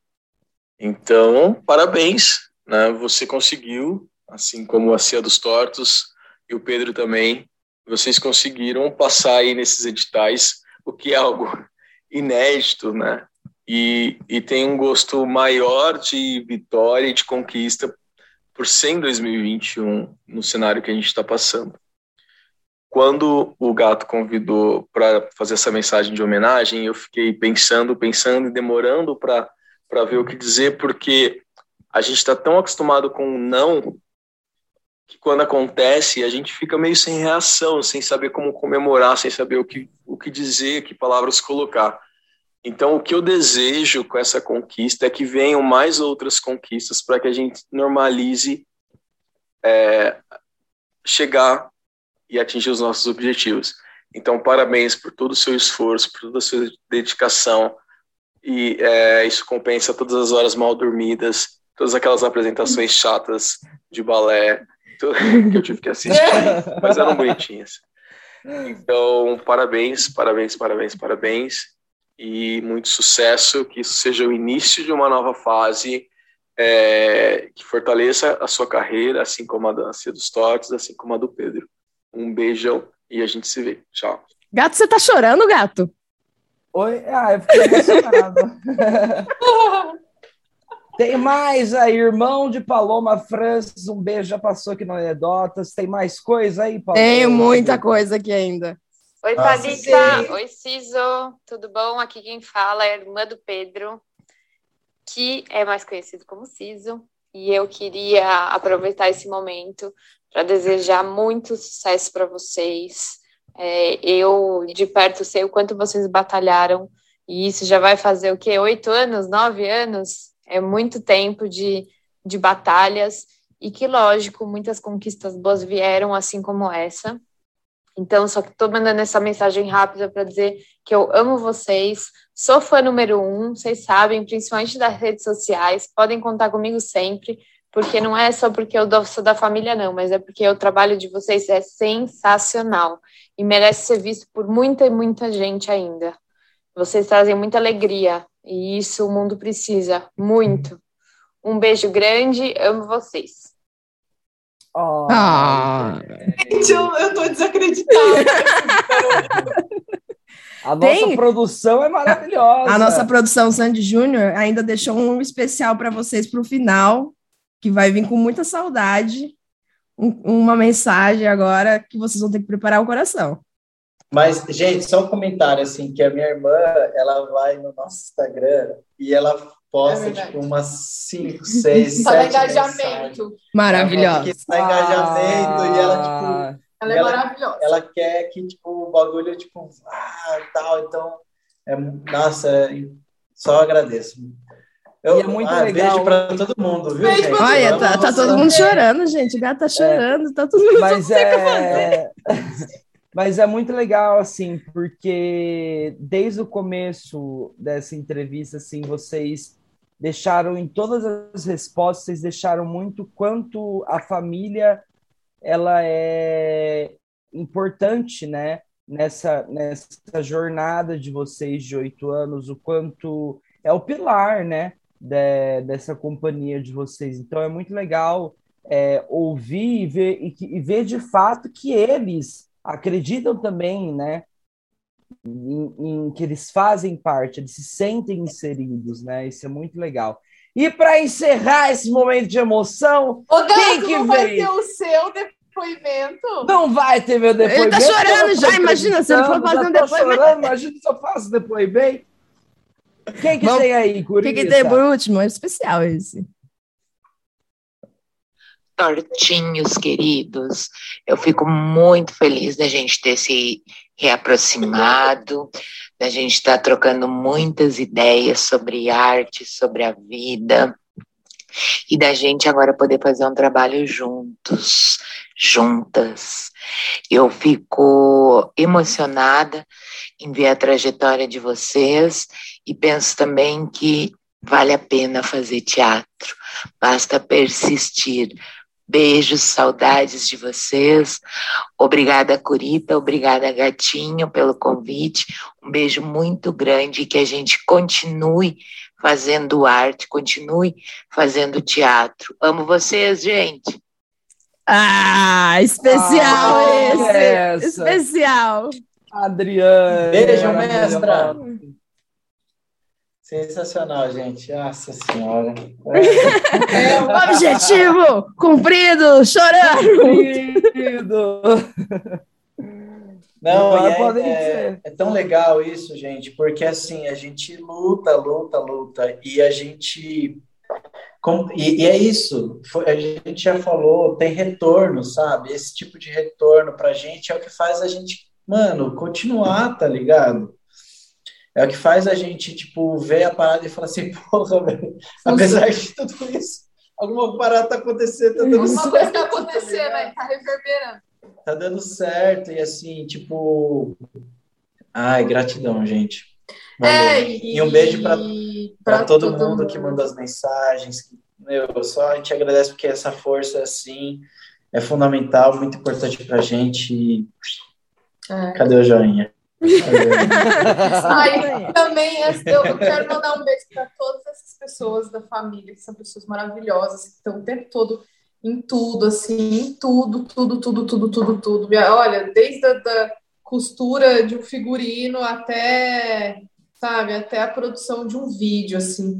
Então, parabéns, né? Você conseguiu, assim como a Cia dos Tortos e o Pedro também, vocês conseguiram passar aí nesses editais, o que é algo inédito, né? E, e tem um gosto maior de vitória e de conquista por ser em 2021 no cenário que a gente está passando. Quando o gato convidou para fazer essa mensagem de homenagem, eu fiquei pensando, pensando e demorando para ver o que dizer, porque a gente está tão acostumado com o não que quando acontece a gente fica meio sem reação, sem saber como comemorar, sem saber o que, o que dizer, que palavras colocar. Então, o que eu desejo com essa conquista é que venham mais outras conquistas para que a gente normalize é, chegar e atingir os nossos objetivos. Então, parabéns por todo o seu esforço, por toda a sua dedicação, e é, isso compensa todas as horas mal dormidas, todas aquelas apresentações chatas de balé que eu tive que assistir, mas eram bonitinhas. Então, parabéns, parabéns, parabéns, parabéns, e muito sucesso, que isso seja o início de uma nova fase é, que fortaleça a sua carreira, assim como a da Cia dos Tortos, assim como a do Pedro. Um beijão e a gente se vê. Tchau. Gato, você tá chorando, gato? Oi? Ah, eu fiquei emocionado. Tem mais aí, irmão de Paloma Francis, um beijo, já passou aqui no Anedotas. Tem mais coisa aí, Paloma? Tenho muita coisa aqui ainda. Oi, Thalita. sim. Oi, Ciso. Tudo bom? Aqui quem fala é a irmã do Pedro, que é mais conhecido como Ciso. E eu queria aproveitar esse momento para desejar muito sucesso para vocês. É, eu, de perto, sei o quanto vocês batalharam. E isso já vai fazer o quê? Oito anos? Nove anos? É muito tempo de, de batalhas. E que, lógico, muitas conquistas boas vieram, assim como essa. Então, só que estou mandando essa mensagem rápida para dizer que eu amo vocês, sou fã número um, vocês sabem, principalmente das redes sociais, podem contar comigo sempre, porque não é só porque eu sou da família, não, mas é porque o trabalho de vocês é sensacional e merece ser visto por muita e muita gente ainda. Vocês trazem muita alegria e isso o mundo precisa muito. Um beijo grande, amo vocês. Ó, Ah. Gente, eu, eu tô desacreditada. a nossa Tem- produção é maravilhosa. A nossa produção Sandy Júnior ainda deixou um especial para vocês para o final, que vai vir com muita saudade. Um- uma mensagem agora que vocês vão ter que preparar o coração. Mas, gente, só um comentário, assim, que a minha irmã, ela vai no nosso Instagram e ela É posta, verdade. tipo, umas 5, 6, Só dá 7 engajamento. Maravilhosa. Que dá engajamento e ela, tipo, Ela é Ela- maravilhosa. ela quer que, tipo, o bagulho, tipo, ah, tal, então, é, nossa, é- só agradeço. Eu, E é muito ah, legal. Beijo pra todo mundo, viu, Beijo gente? Olha, Amo tá, tá todo mundo chorando, gente. O gato tá chorando, tá todo mundo. Mas é... Mas é muito legal, assim, porque desde o começo dessa entrevista, assim, vocês deixaram em todas as respostas, vocês deixaram muito quanto a família ela é importante, né? Nessa, nessa jornada de vocês de oito anos, o quanto é o pilar, né? de- dessa companhia de vocês. Então é muito legal é, ouvir e ver, e, e ver de fato que eles acreditam também, né? Em, em que eles fazem parte, eles se sentem inseridos, né? Isso é muito legal. E para encerrar esse momento de emoção, Ô, Gato, Quem que não vai ter o seu depoimento? não vai ter meu depoimento. Ele tá chorando já, imagina, se ele for fazer um depoimento. chorando, imagina se eu faço depoimento. Quem que Vamos- tem aí, O Curitiba? que tem por último? É especial esse. Tortinhos queridos, eu fico muito feliz da gente ter se reaproximado, da gente estar trocando muitas ideias sobre arte, sobre a vida. e da gente agora poder fazer um trabalho juntos, juntas. Eu fico emocionada em ver a trajetória de vocês e penso também que vale a pena fazer teatro, basta persistir. Beijos, saudades de vocês. Obrigada, Curita. Obrigada, Gatinho, pelo convite. Um beijo muito grande e que a gente continue fazendo arte, continue fazendo teatro. Amo vocês, gente. Ah, especial Ah, esse! essa. Especial! Adriane. Beijo, mestra. Sensacional, gente. Nossa senhora. Objetivo cumprido, chorando! Querido. Não, é, é- é tão legal isso, gente, porque assim, a gente luta, luta, luta, e a gente. com- e, e é isso, foi- a gente já falou, tem retorno, sabe? Esse tipo de retorno pra gente é o que faz a gente, mano, continuar, tá ligado? É o que faz a gente, tipo, ver a parada e falar assim, porra, velho, apesar de tudo isso, alguma parada tá acontecendo, tá dando Alguma certo. coisa tá acontecendo aí, tá reverberando. Tá dando certo, e assim, tipo. Ai, gratidão, gente. É, e, um beijo para pra todo, todo mundo que mandou as mensagens. Meu, só a gente agradece porque essa força, assim, é fundamental, muito importante pra gente. E É. Cadê o joinha? Aí também eu quero mandar um beijo para todas essas pessoas da família, que são pessoas maravilhosas, que estão o tempo todo em tudo, assim, em tudo, tudo, tudo, tudo, tudo, tudo. Olha, desde a da costura de um figurino até, sabe, até a produção de um vídeo, assim.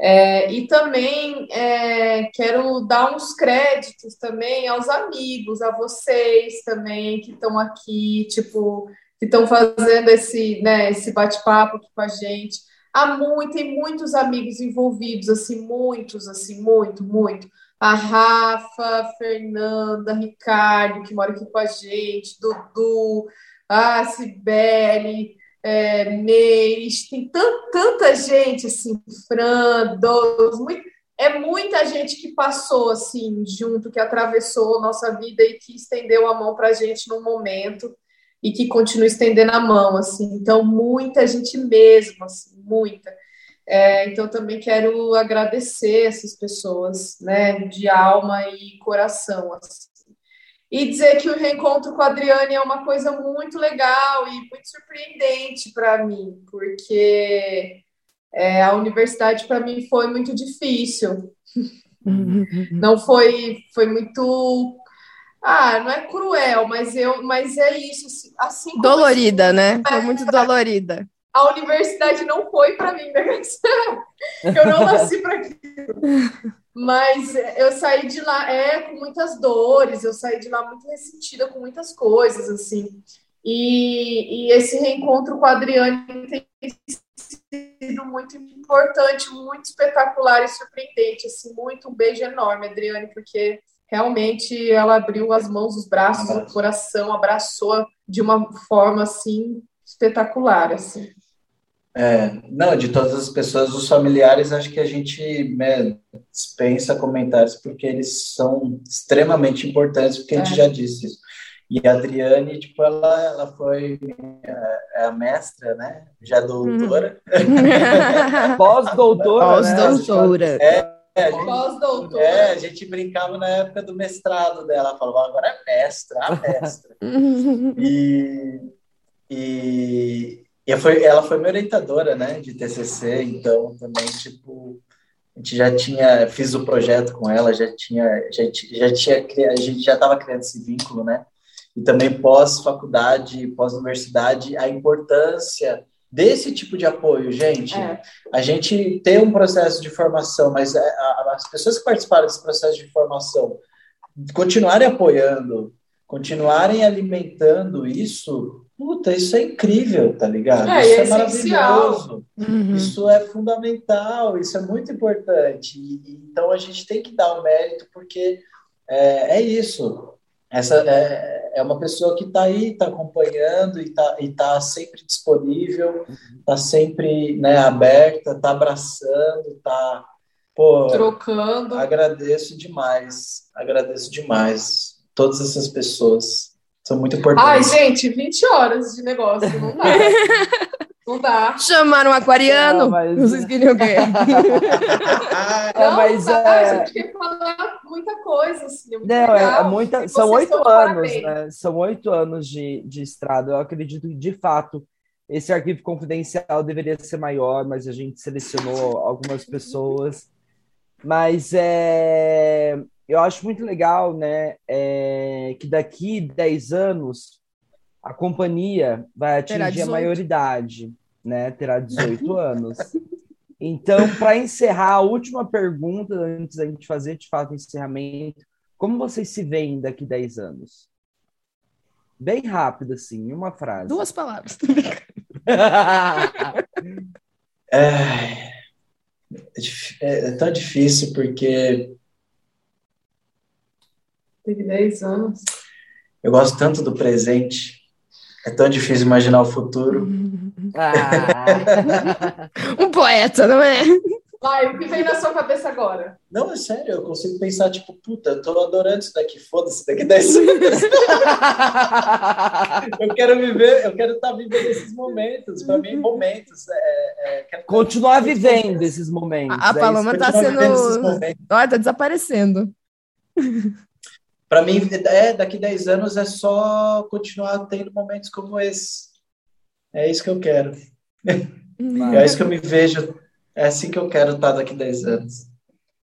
É, e também é, quero dar uns créditos também aos amigos, a vocês também que estão aqui, tipo, que estão fazendo esse, né, esse bate-papo aqui com a gente. Há muito, tem muitos amigos envolvidos, assim, muitos, assim, muito, muito. A Rafa, Fernanda, Ricardo, que mora aqui com a gente, Dudu, a Cibele, é, Meires, tem tan- tanta gente, assim, Fran, Douglas, muito, é muita gente que passou, assim, junto, que atravessou nossa vida e que estendeu a mão para a gente num momento e que continua estendendo a mão, assim. Então, muita gente mesmo, assim, muita. É, então, também quero agradecer essas pessoas, né, de alma e coração, assim. E dizer que o reencontro com a Adriane é uma coisa muito legal e muito surpreendente para mim, porque é, a universidade para mim foi muito difícil. Não foi, foi muito. Ah, não é cruel, mas eu, mas é isso. assim, Assim Dolorida, né? Foi muito dolorida. a universidade não foi para mim, né? Eu não nasci para aquilo. Mas eu saí de lá é com muitas dores, eu saí de lá muito ressentida com muitas coisas, assim. E, e esse reencontro com a Adriane tem sido muito importante, muito espetacular e surpreendente, assim, muito um beijo enorme, Adriane, porque realmente ela abriu as mãos, os braços, o coração, abraçou de uma forma assim espetacular, assim. É, não, de todas as pessoas, os familiares, acho que a gente né, dispensa comentários porque eles são extremamente importantes, porque a gente É. já disse isso. E a Adriane, tipo, ela, ela foi é, é a mestra, né? Já doutora. Pós-doutora, né? Pós-doutora. É, a gente, Pós-doutora. é, a gente brincava na época do mestrado dela, ela falava, agora é mestra, a mestra. E, e, e foi, ela foi minha orientadora, né, de TCC, então também, tipo, a gente já tinha, fiz o projeto com ela, já tinha, já, já tinha, a gente já estava criando esse vínculo, né, e também pós-faculdade, pós-universidade, a importância desse tipo de apoio, gente. É. A gente tem um processo de formação, mas é, a- a- as pessoas que participaram desse processo de formação continuarem apoiando, continuarem alimentando isso, puta, isso é incrível, tá ligado? É, isso é, é essencial. maravilhoso. Uhum. Isso é fundamental, isso é muito importante. E- e- então a gente tem que dar o mérito, porque é, é isso. Essa é, é uma pessoa que está aí, está acompanhando e está e tá sempre disponível, está sempre né, aberta, está abraçando, está trocando. agradeço demais. Agradeço demais. Todas essas pessoas são muito importantes. Ai, gente, 20 horas de negócio, não dá. não dá. Chamaram um aquariano. Não, mas- Vocês queriam o quê? É, Não, mas dá, é- a gente quer falar muita coisa, assim, é muito Não, é, legal. é muita, são oito anos, né? São oito anos de, de estrada. Eu acredito que, de fato, esse arquivo confidencial deveria ser maior, mas a gente selecionou algumas pessoas. Mas é, eu acho muito legal, né? é, que daqui 10 anos a companhia vai atingir a 18. maioridade, né? Terá 18 anos. Então, para encerrar, a última pergunta, antes da gente fazer de fato o encerramento, como vocês se veem daqui 10 anos? Bem rápido, assim, em uma frase. Duas palavras. É, é é- é tão difícil porque Teve 10 anos. eu gosto tanto do presente. É tão difícil imaginar o futuro. Ah. Um poeta, não é? Vai, o que vem na sua cabeça agora? Não, é sério, eu consigo pensar, tipo, puta, eu tô adorando isso daqui, foda-se, daqui 10 anos. eu quero viver, eu quero estar vivendo esses momentos, para mim, momentos. É, é, quero Continuar vivendo esses momentos. A, a é Paloma tá vivendo esses sendo. momentos. Olha, tá desaparecendo. Para mim, é, daqui 10 anos é só continuar tendo momentos como esse. É isso que eu quero. É isso que eu me vejo. É assim que eu quero estar daqui 10 anos.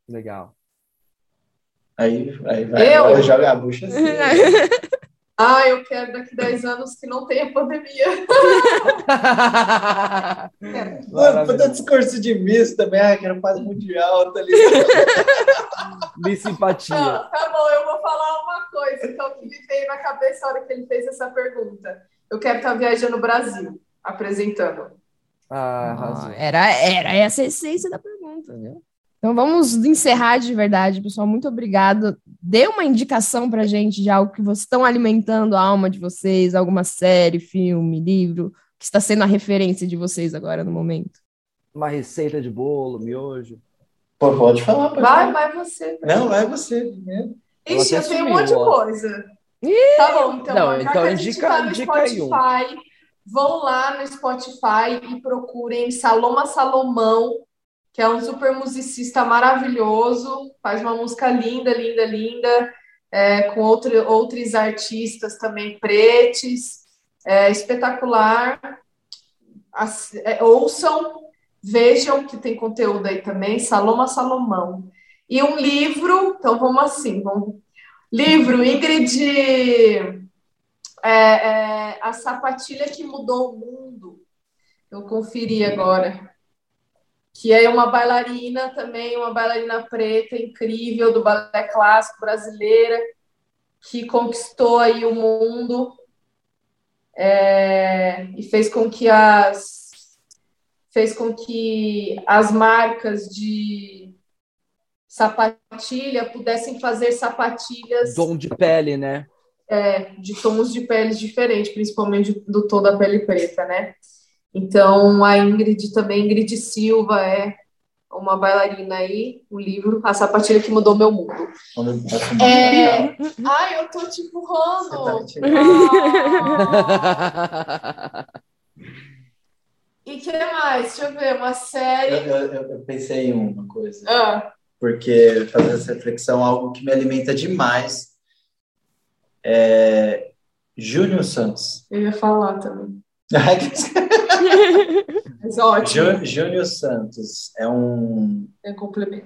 Legal. Aí, aí vai, Eu? vai jogar a bucha assim. Ah, eu quero daqui 10 anos que não tenha pandemia. Mano, puta discurso de miss também. Ah, quero paz mundial, tá ligado? De simpatia. Não, tá bom, eu vou falar uma coisa então, que me veio na cabeça a hora que ele fez essa pergunta. Eu quero estar viajando no Brasil, apresentando. Ah, Ah, era, era essa a essência da pergunta, viu? Então vamos encerrar de verdade, pessoal. Muito obrigado. Dê uma indicação pra gente de algo que vocês estão alimentando a alma de vocês, alguma série, filme, livro, que está sendo a referência de vocês agora no momento. Uma receita de bolo, miojo. Pô, pode falar, pode Vai, falar. vai você. Não, vai você primeiro. Ela Ixi, eu tenho um monte de coisa. Tá bom, então, Não, então indica- tá no indica aí um. Spotify, vão lá no Spotify e procurem Saloma Salomão, que é um super musicista maravilhoso, faz uma música linda, linda, linda, é, com outro, outros artistas também pretes, é espetacular. Ass- é, ouçam, vejam que tem conteúdo aí também, Saloma Salomão. E um livro, então vamos assim, vamos Livro, Ingrid, é, é, A Sapatilha que Mudou o Mundo. Eu conferi agora. Que é uma bailarina também, uma bailarina preta incrível do balé clássico brasileira, que conquistou aí o mundo é, e fez com que as fez com que as marcas de sapatilha pudessem fazer sapatilhas Dom de pele, né? é, de tons de peles diferentes, principalmente do tom da pele preta, né? Então, a Ingrid também, Ingrid Silva, é uma bailarina aí, o livro A Sapatilha que Mudou Meu Mundo. É... Ai, eu tô te empurrando. Tá. Ah. E que mais? Deixa eu ver, uma série. eu- eu- eu pensei em uma coisa. Ah, porque fazer essa reflexão é algo que me alimenta demais. É Júnior Santos. eu ia falar também. Mas ótimo, Jú- Júnior Santos é um, é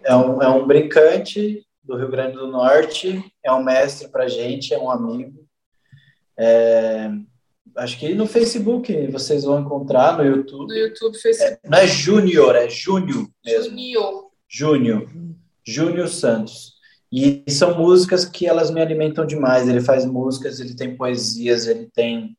é, um, é um brincante do Rio Grande do Norte, é um mestre pra gente, é um amigo. É, acho que no Facebook vocês vão encontrar, no YouTube. No YouTube, Facebook. Não é Júnior, é Júnior mesmo. Junior. Júnior, Júnior Santos. E são músicas que elas me alimentam demais. Ele faz músicas, ele tem poesias, ele tem.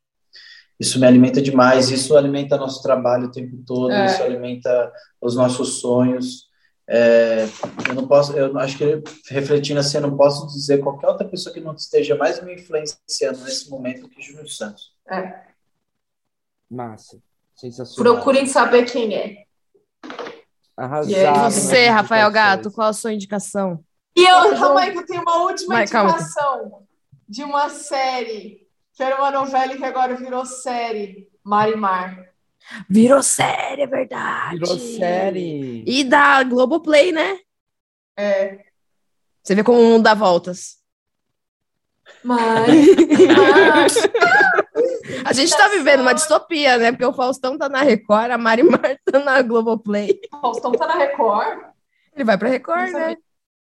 Isso me alimenta demais. Isso alimenta nosso trabalho o tempo todo. É. Isso alimenta os nossos sonhos. É, eu não posso, eu acho que refletindo assim, eu não posso dizer qualquer outra pessoa que não esteja mais me influenciando nesse momento que Júnior Santos. Massa. Sensacional. Procurem saber quem é. Arrasado. Você, nas Rafael indicações. Gato, qual a sua indicação? E eu, calma aí, que eu tenho uma última Vai, calma. indicação de uma série, que era uma novela que agora virou série, Marimar. Virou série, é verdade. Virou série. E da Globoplay, né? É. Você vê como o mundo dá voltas. Marimar. A gente tá vivendo uma distopia, né? Porque o Faustão tá na Record, a Marimar tá na Globoplay. Faustão tá na Record. Ele vai pra Record, né?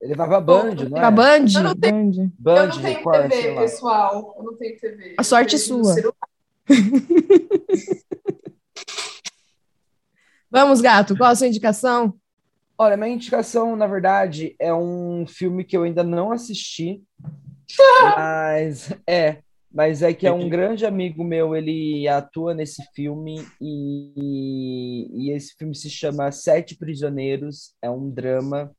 Ele vai pra Band, não Pra é? Band? Eu não tenho- Band. Band, eu não tenho Record, sei TV, pessoal. Eu não tenho TV. A sorte no sua. Vamos, gato, qual a sua indicação? Olha, minha indicação, na verdade, é um filme que eu ainda não assisti, mas é, mas é que é um grande amigo meu, ele atua nesse filme e, e esse filme se chama Sete Prisioneiros, é um drama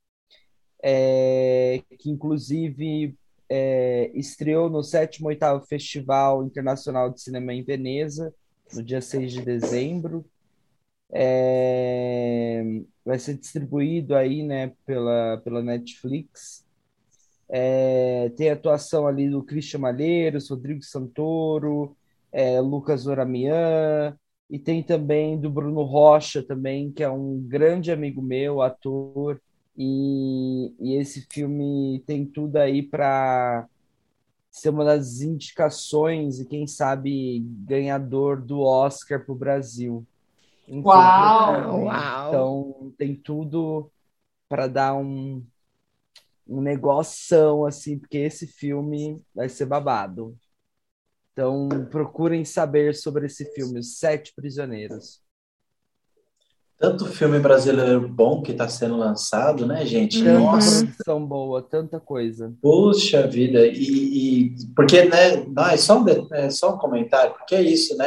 é, que inclusive é, estreou no 78º Festival Internacional de Cinema em Veneza, no dia 6 de dezembro. É, vai ser distribuído aí, né, pela, pela Netflix. É, tem a atuação ali do Christian Malheiros, Rodrigo Santoro, é, Lucas Oramian, e tem também do Bruno Rocha também, que é um grande amigo meu, ator, e, e esse filme tem tudo aí para ser uma das indicações e quem sabe ganhador do Oscar para o Brasil. Enfim, Uau! Uau. Então tem tudo para dar um, um negoção assim, porque esse filme vai ser babado. Então procurem saber sobre esse filme, Os Sete Prisioneiros. Tanto filme brasileiro bom que está sendo lançado, né, gente? Tanta Nossa, produção boa, tanta coisa. Puxa vida, e, e- porque, né, não, é só um, é só um comentário, porque é isso, né,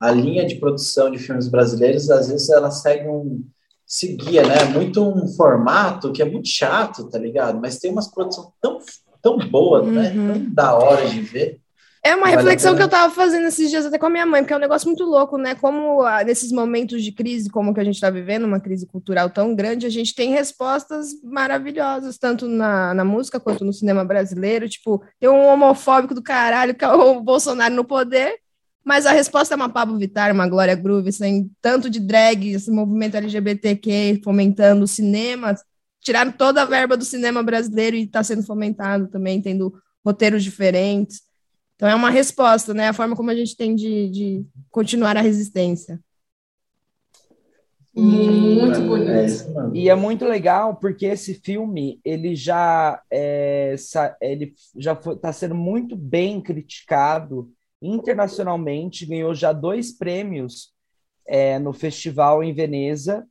a linha de produção de filmes brasileiros, às vezes ela segue um, seguia, né, muito um formato que é muito chato, tá ligado? Mas tem umas produções tão, tão boas, né, Uhum. tão da hora de ver. É uma Vale reflexão que eu tava fazendo esses dias até com a minha mãe, porque é um negócio muito louco, né? Como ah, nesses momentos de crise, como que a gente tá vivendo, uma crise cultural tão grande, a gente tem respostas maravilhosas, tanto na, na música quanto no cinema brasileiro. Tipo, tem um homofóbico do caralho, que é o Bolsonaro no poder, mas a resposta é uma Pablo Vittar, uma Glória Groove, sem tanto de drag, esse movimento LGBTQ fomentando o cinema, tiraram toda a verba do cinema brasileiro e está sendo fomentado também, tendo roteiros diferentes. Então é uma resposta, né? A forma como a gente tem de, de continuar a resistência. Muito bonito. É isso, mano. E é muito legal porque esse filme ele já é, ele já está sendo muito bem criticado internacionalmente, ganhou já dois prêmios é, no festival em Veneza.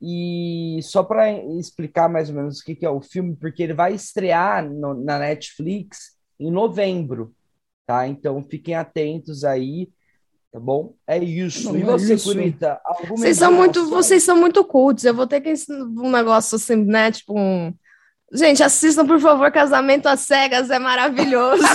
E só para explicar mais ou menos o que, que é o filme, porque ele vai estrear no- na Netflix em novembro, tá? Então fiquem atentos aí, tá bom? É isso. Não, e é você, isso. Curita? Vocês são muito, vocês são muito cultos. Eu vou ter que ensinar um negócio assim, né? Tipo um. Gente, assistam, por favor, Casamento às Cegas, é maravilhoso.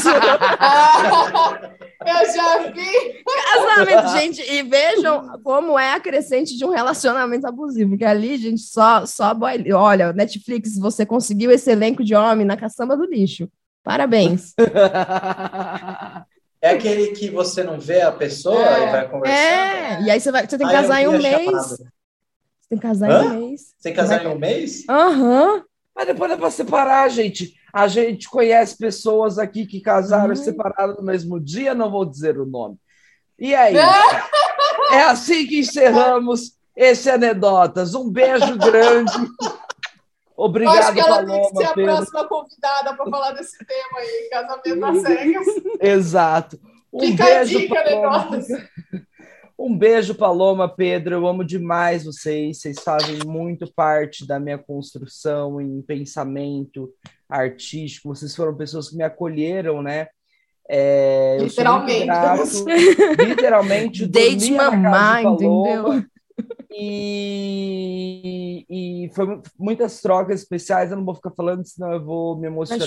Eu já vi. Casamento, gente, e vejam como é a crescente de um relacionamento abusivo, porque ali, gente, só, só boy. Olha, Netflix, você conseguiu esse elenco de homem na caçamba do lixo. Parabéns. É aquele que você não vê a pessoa É. e vai conversando. É, e aí você, vai, você tem que casar em um mês. Você tem que casar Hã? em um mês. Você casar em um mês? Aham. Mas depois dá para separar, gente. A gente conhece pessoas aqui que casaram e Ai. separaram no mesmo dia, não vou dizer o nome. E é isso. É assim que encerramos esse Anedotas. Um beijo grande. Eu acho Obrigado, que ela tem que ser Paloma, a Pedro. próxima convidada para falar desse tema aí, casamento às cegas. Exato. Um Fica a beijo, dica, Paloma. negócio. Um beijo, Paloma, Pedro. Eu amo demais vocês. Vocês fazem muito parte da minha construção em pensamento artístico. Vocês foram pessoas que me acolheram, né? É, eu sou muito Literalmente. grato. Literalmente, mamar, casa de Paloma. entendeu? E, e foi mu- muitas trocas especiais. Eu não vou ficar falando, senão eu vou me emocionar.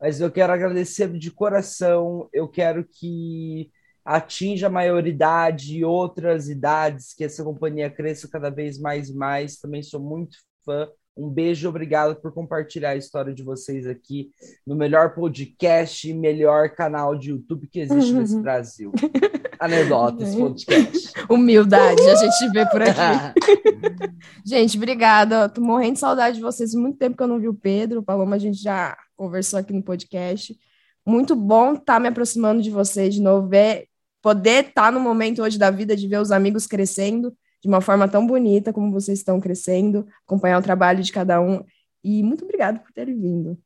Mas eu quero agradecer de coração. Eu quero que atinja a maioridade e outras idades, que essa companhia cresça cada vez mais e mais. Também sou muito fã. Um beijo, obrigado por compartilhar a história de vocês aqui no melhor podcast e melhor canal de YouTube que existe nesse Brasil. Anedotas Podcast. Humildade, a gente vê por aqui. gente, obrigada. Tô morrendo de saudade de vocês. Muito tempo que eu não vi o Pedro. O Paloma, a gente já conversou aqui no podcast. Muito bom estar tá me aproximando de vocês de novo, ver, poder estar tá no momento hoje da vida de ver os amigos crescendo de uma forma tão bonita como vocês estão crescendo, acompanhar o trabalho de cada um. E muito obrigada por terem vindo.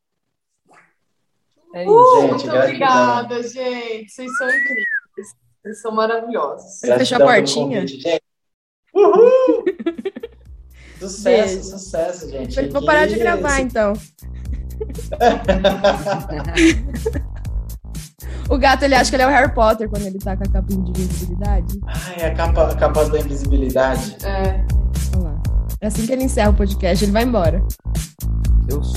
É isso. Uh, gente, muito gratidão. obrigada, gente. Vocês são incríveis. Vocês são maravilhosos. Você fechou a portinha? Uhul! sucesso, Beijo. sucesso, gente. Vou parar de gravar, então. O gato, ele acha que ele é o Harry Potter quando ele tá com a capa de invisibilidade. Ai, a capa, a capa da invisibilidade. É. Vamos lá. É assim que ele encerra o podcast, ele vai embora. Eu sou.